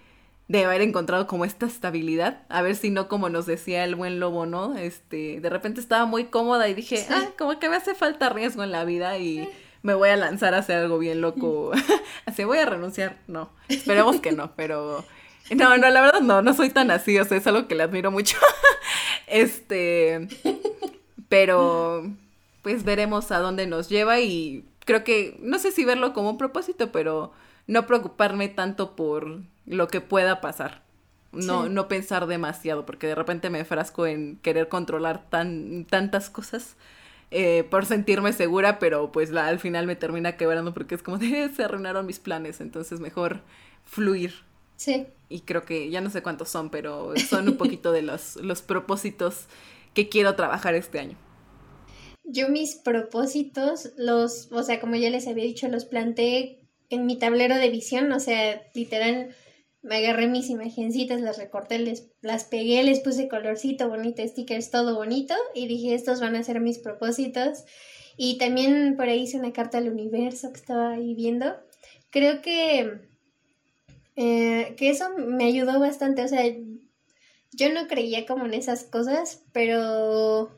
de haber encontrado como esta estabilidad, a ver si no como nos decía el buen lobo, ¿no? Este, de repente estaba muy cómoda y dije, ah, como que me hace falta riesgo en la vida y me voy a lanzar a hacer algo bien loco. así voy a renunciar, no, esperemos que no, pero no, no, la verdad no, no soy tan así, o sea, es algo que le admiro mucho. este, pero pues veremos a dónde nos lleva y creo que no sé si verlo como un propósito, pero no preocuparme tanto por lo que pueda pasar. No, no pensar demasiado, porque de repente me frasco en querer controlar tan, tantas cosas eh, por sentirme segura, pero pues la, al final me termina quebrando porque es como de se arruinaron mis planes, entonces mejor fluir. Sí. Y creo que ya no sé cuántos son, pero son un poquito de los, los propósitos que quiero trabajar este año. Yo mis propósitos, los, o sea, como ya les había dicho, los planteé en mi tablero de visión, o sea, literal, me agarré mis imagencitas, las recorté, les, las pegué, les puse colorcito bonito, stickers, todo bonito, y dije, estos van a ser mis propósitos. Y también por ahí hice una carta al universo que estaba ahí viendo. Creo que, eh, que eso me ayudó bastante, o sea, yo no creía como en esas cosas, pero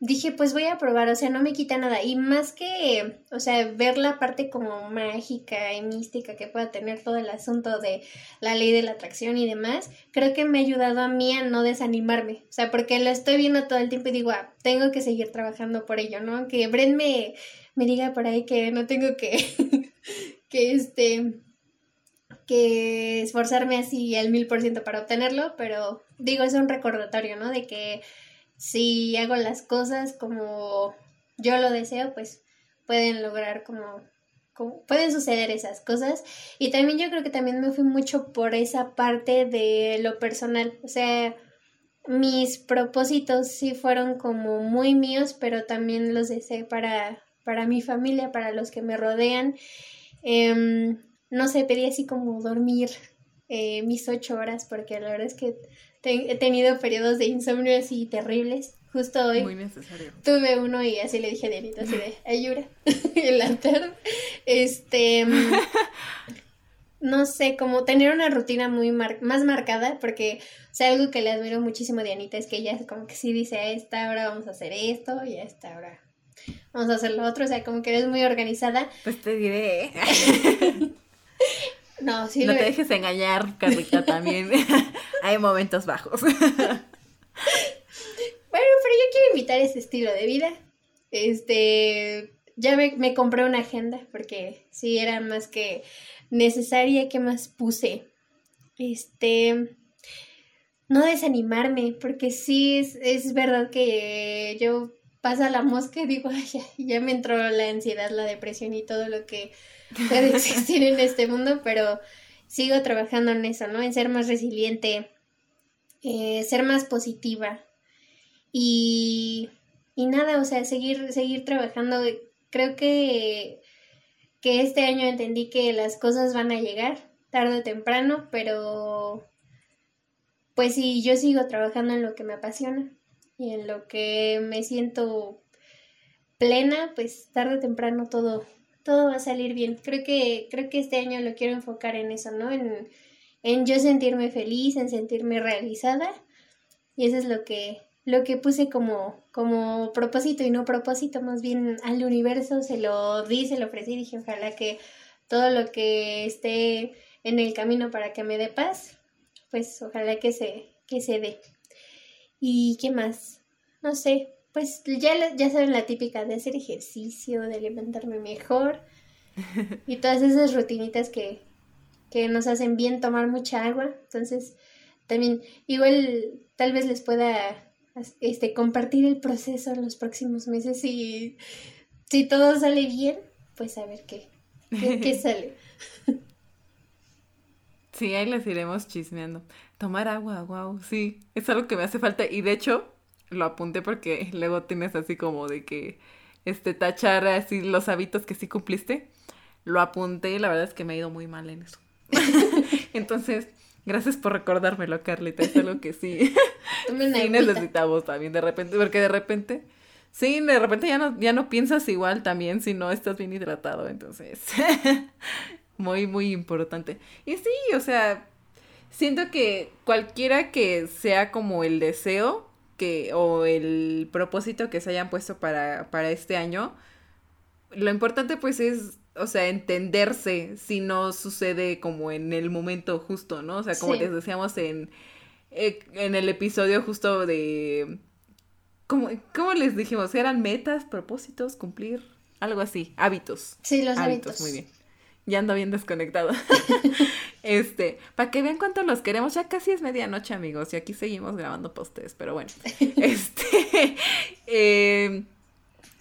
dije, pues voy a probar, o sea, no me quita nada. Y más que, o sea, ver la parte como mágica y mística que pueda tener todo el asunto de la ley de la atracción y demás, creo que me ha ayudado a mí a no desanimarme. O sea, porque lo estoy viendo todo el tiempo y digo, ah, tengo que seguir trabajando por ello, ¿no? Que Bren me, me diga por ahí que no tengo que, que este que esforzarme así al mil por ciento para obtenerlo, pero digo, es un recordatorio, ¿no? De que si hago las cosas como yo lo deseo, pues pueden lograr como, pueden suceder esas cosas. Y también yo creo que también me fui mucho por esa parte de lo personal. O sea, mis propósitos sí fueron como muy míos, pero también los deseé para, para mi familia, para los que me rodean. Em, no sé, pedí así como dormir eh, mis ocho horas, porque la verdad es que he tenido periodos de insomnio así terribles. Justo hoy Muy necesario. tuve uno y así le dije a Dianita, así de, ayura, en la tarde. Este, no sé, como tener una rutina muy más marcada, porque, o sea, algo que le admiro muchísimo a Dianita es que ella como que sí dice, a esta hora vamos a hacer esto y a esta hora vamos a hacer lo otro, o sea, como que eres muy organizada. Pues te diré. no, sí. No te dejes engañar, Carlita, también. Hay momentos bajos. bueno, pero yo quiero invitar ese estilo de vida. Este, ya me, me compré una agenda porque sí era más que necesaria. ¿Qué más puse? Este, no desanimarme, porque sí es, es verdad que yo pasa la mosca y digo, Ay, ya, ya, me entró la ansiedad, la depresión y todo lo que puede existir en este mundo, pero sigo trabajando en eso, ¿no? En ser más resiliente, eh, ser más positiva y, y nada, o sea, seguir, seguir trabajando. Creo que, que este año entendí que las cosas van a llegar tarde o temprano, pero pues sí, yo sigo trabajando en lo que me apasiona y en lo que me siento plena, pues tarde o temprano todo, todo va a salir bien. Creo que, creo que este año lo quiero enfocar en eso, ¿no? En, en yo sentirme feliz, en sentirme realizada. Y eso es lo que, lo que puse como, como propósito y no propósito, más bien al universo se lo di, se lo ofrecí, dije ojalá que todo lo que esté en el camino para que me dé paz, pues ojalá que se, que se dé. ¿Y qué más? No sé, pues ya, ya saben la típica de hacer ejercicio, de alimentarme mejor y todas esas rutinitas que, que nos hacen bien tomar mucha agua. Entonces, también igual tal vez les pueda este, compartir el proceso en los próximos meses y si todo sale bien, pues a ver qué, qué, qué sale. Sí, ahí les iremos chismeando. Tomar agua, wow, sí, es algo que me hace falta. Y de hecho, lo apunté porque luego tienes así como de que, este, tachar así los hábitos que sí cumpliste. Lo apunté y la verdad es que me ha ido muy mal en eso. Entonces, gracias por recordármelo, Carlita. Es algo que sí, sí necesitamos también de repente, porque de repente, sí, de repente ya no, ya no piensas igual también si no estás bien hidratado. Entonces, muy, muy importante. Y sí, o sea, siento que cualquiera que sea como el deseo que o el propósito que se hayan puesto para, para este año, lo importante pues es, o sea, entenderse si no sucede como en el momento justo, ¿no? O sea, como les decíamos en, eh, en el episodio justo de... ¿Cómo, ¿Cómo les dijimos? ¿Eran metas, propósitos, cumplir? Algo así, hábitos. Sí, los hábitos. Muy bien ya ando bien desconectado. este, para que vean cuánto los queremos, ya casi es medianoche, amigos, y aquí seguimos grabando postes, pero bueno. este, eh,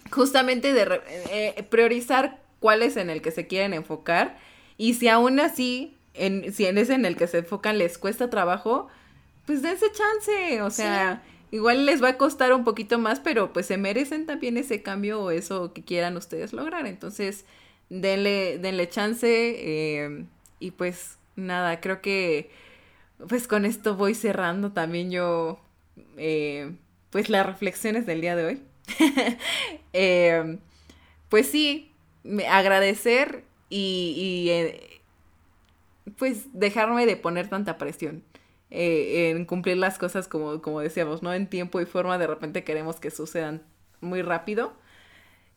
justamente de eh, priorizar cuál es en el que se quieren enfocar, y si aún así, en, si en ese en el que se enfocan les cuesta trabajo, pues dense chance, o sea... Igual les va a costar un poquito más, pero pues se merecen también ese cambio o eso que quieran ustedes lograr. Entonces, denle, denle chance eh, y pues nada, creo que pues con esto voy cerrando también yo eh, pues las reflexiones del día de hoy. Eh, pues sí, agradecer y, pues dejarme de poner tanta presión. en cumplir las cosas como, como decíamos, ¿no? En tiempo y forma de repente queremos que sucedan muy rápido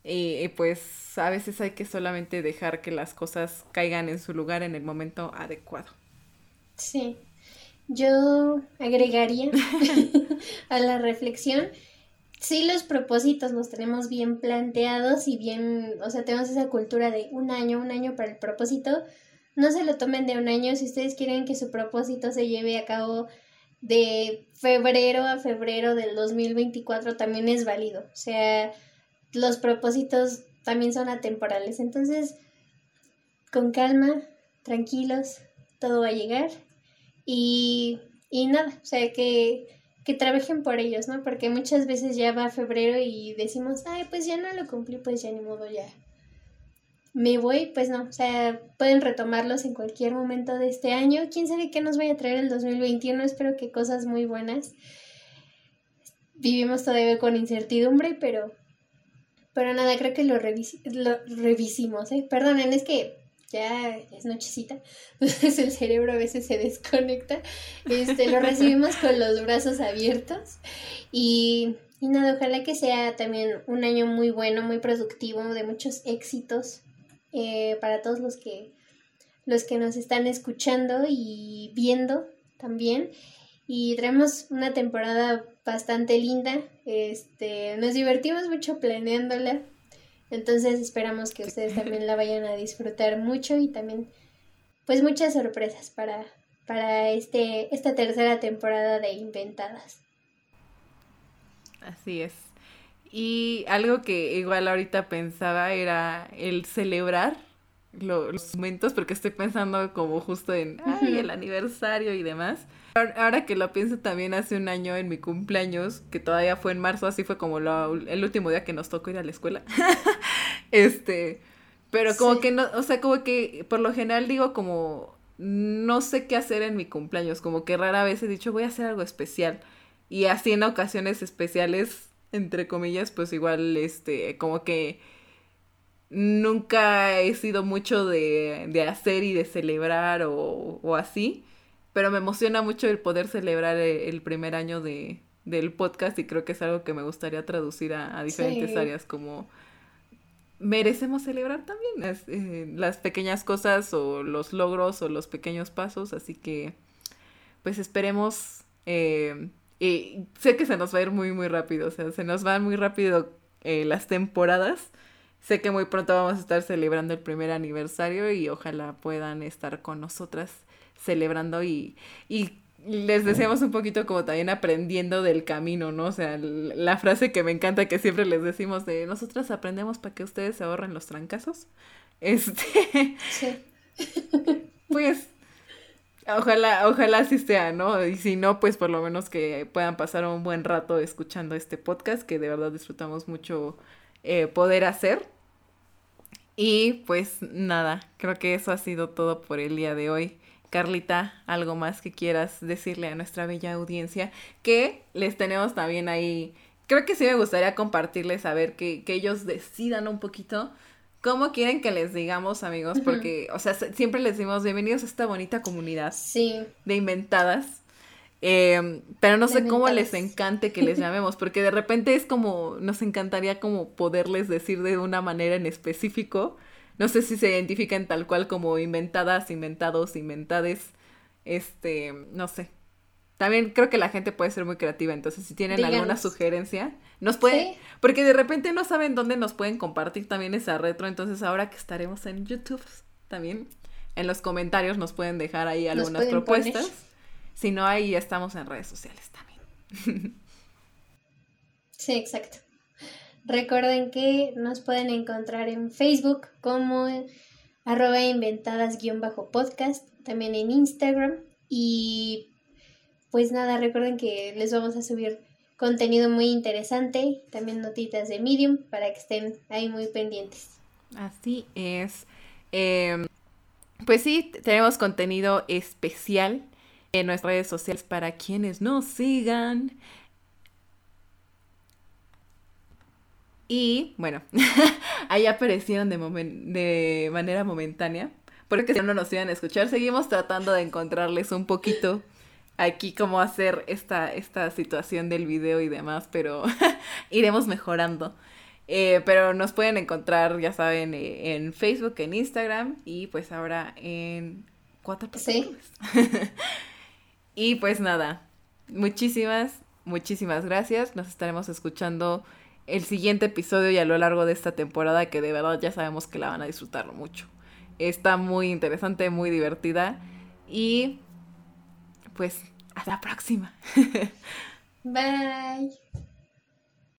y, pues a veces hay que solamente dejar que las cosas caigan en su lugar en el momento adecuado. Sí, yo agregaría a la reflexión, sí los propósitos los tenemos bien planteados y bien, o sea, tenemos esa cultura de un año, un año para el propósito, no se lo tomen de un año. Si ustedes quieren que su propósito se lleve a cabo de febrero a febrero del 2024 también es válido, o sea, los propósitos también son atemporales. Entonces, con calma, tranquilos, todo va a llegar. Y, y nada, o sea, que, que trabajen por ellos, ¿no? Porque muchas veces ya va febrero y decimos, ay, pues ya no lo cumplí, pues ya ni modo, ya. me voy, pues no, o sea, pueden retomarlos en cualquier momento de este año. Quién sabe qué nos vaya a traer el 2021, espero que cosas muy buenas. Vivimos todavía con incertidumbre, pero pero nada, creo que lo, lo revisimos, ¿eh? Perdonen, es que ya es nochecita, entonces el cerebro a veces se desconecta. Este, lo recibimos con los brazos abiertos y, y nada, ojalá que sea también un año muy bueno, muy productivo, de muchos éxitos eh, para todos los que, los que nos están escuchando y viendo también. Y traemos una temporada bastante linda. Este, nos divertimos mucho planeándola. Entonces esperamos que ustedes también la vayan a disfrutar mucho y también pues muchas sorpresas para, para este, esta tercera temporada de Inventadas. Así es. Y algo que igual ahorita pensaba era el celebrar los momentos, porque estoy pensando como justo en Ay, el aniversario y demás. Ahora que lo pienso también hace un año en mi cumpleaños, que todavía fue en marzo, así fue como el último día que nos tocó ir a la escuela. este, pero como que no, o sea, como que por lo general digo como no sé qué hacer en mi cumpleaños, como que rara vez he dicho voy a hacer algo especial. Y así en ocasiones especiales entre comillas, pues igual, este, como que nunca he sido mucho de, de hacer y de celebrar o, o, así, pero me emociona mucho el poder celebrar e, el, primer año de, del podcast y creo que es algo que me gustaría traducir a, diferentes áreas como merecemos celebrar también las, eh, las pequeñas cosas o los logros o los pequeños pasos, así que pues esperemos eh, y sé que se nos va a ir muy, muy rápido, o sea, se nos van muy rápido eh, las temporadas. Sé que muy pronto vamos a estar celebrando el primer aniversario y ojalá puedan estar con nosotras celebrando y, y les deseamos un poquito como también aprendiendo del camino, ¿no? O sea, la frase que me encanta que siempre les decimos de nosotras aprendemos para que ustedes se ahorren los trancazos. Este. Sí. pues Ojalá, ojalá así sea, ¿no? Y si no, pues por lo menos que puedan pasar un buen rato escuchando este podcast, que de verdad disfrutamos mucho eh, poder hacer. Y pues nada, creo que eso ha sido todo por el día de hoy. Carlita, algo más que quieras decirle a nuestra bella audiencia, que les tenemos también ahí, creo que sí me gustaría compartirles, a ver, que, que ellos decidan un poquito ¿Cómo quieren que les digamos, amigos? Porque, o sea, siempre les decimos bienvenidos a esta bonita comunidad sí. de inventadas. Em, pero no sé cómo les encante que les llamemos, porque de repente es como, nos encantaría como poderles decir de una manera en específico. No sé si se identifican tal cual como inventadas, inventados, inventades. Este, no sé. También creo que la gente puede ser muy creativa, entonces si tienen alguna sugerencia, nos pueden, porque de repente no saben dónde nos pueden compartir también esa retro, entonces ahora que estaremos en YouTube también, en los comentarios nos pueden dejar ahí algunas propuestas. Si no, ahí estamos en redes sociales también. sí, exacto. Recuerden que nos pueden encontrar en Facebook como arroba inventadas-podcast, también en Instagram y pues nada, recuerden que les vamos a subir contenido muy interesante, también notitas de Medium para que estén ahí muy pendientes. Así es. Em, pues sí, tenemos contenido especial en nuestras redes sociales para quienes nos sigan. Y bueno, ahí aparecieron de, de manera momentánea. Porque si no nos iban a escuchar, seguimos tratando de encontrarles un poquito aquí cómo hacer esta, esta situación del video y demás, pero iremos mejorando. Eh, pero nos pueden encontrar, ya saben, eh, en Facebook, en Instagram y pues ahora en cuatro plataformas. y pues nada, muchísimas, muchísimas gracias. Nos estaremos escuchando el siguiente episodio y a lo largo de esta temporada que de verdad ya sabemos que la van a disfrutar mucho. Está muy interesante, muy divertida y pues hasta la próxima. Bye.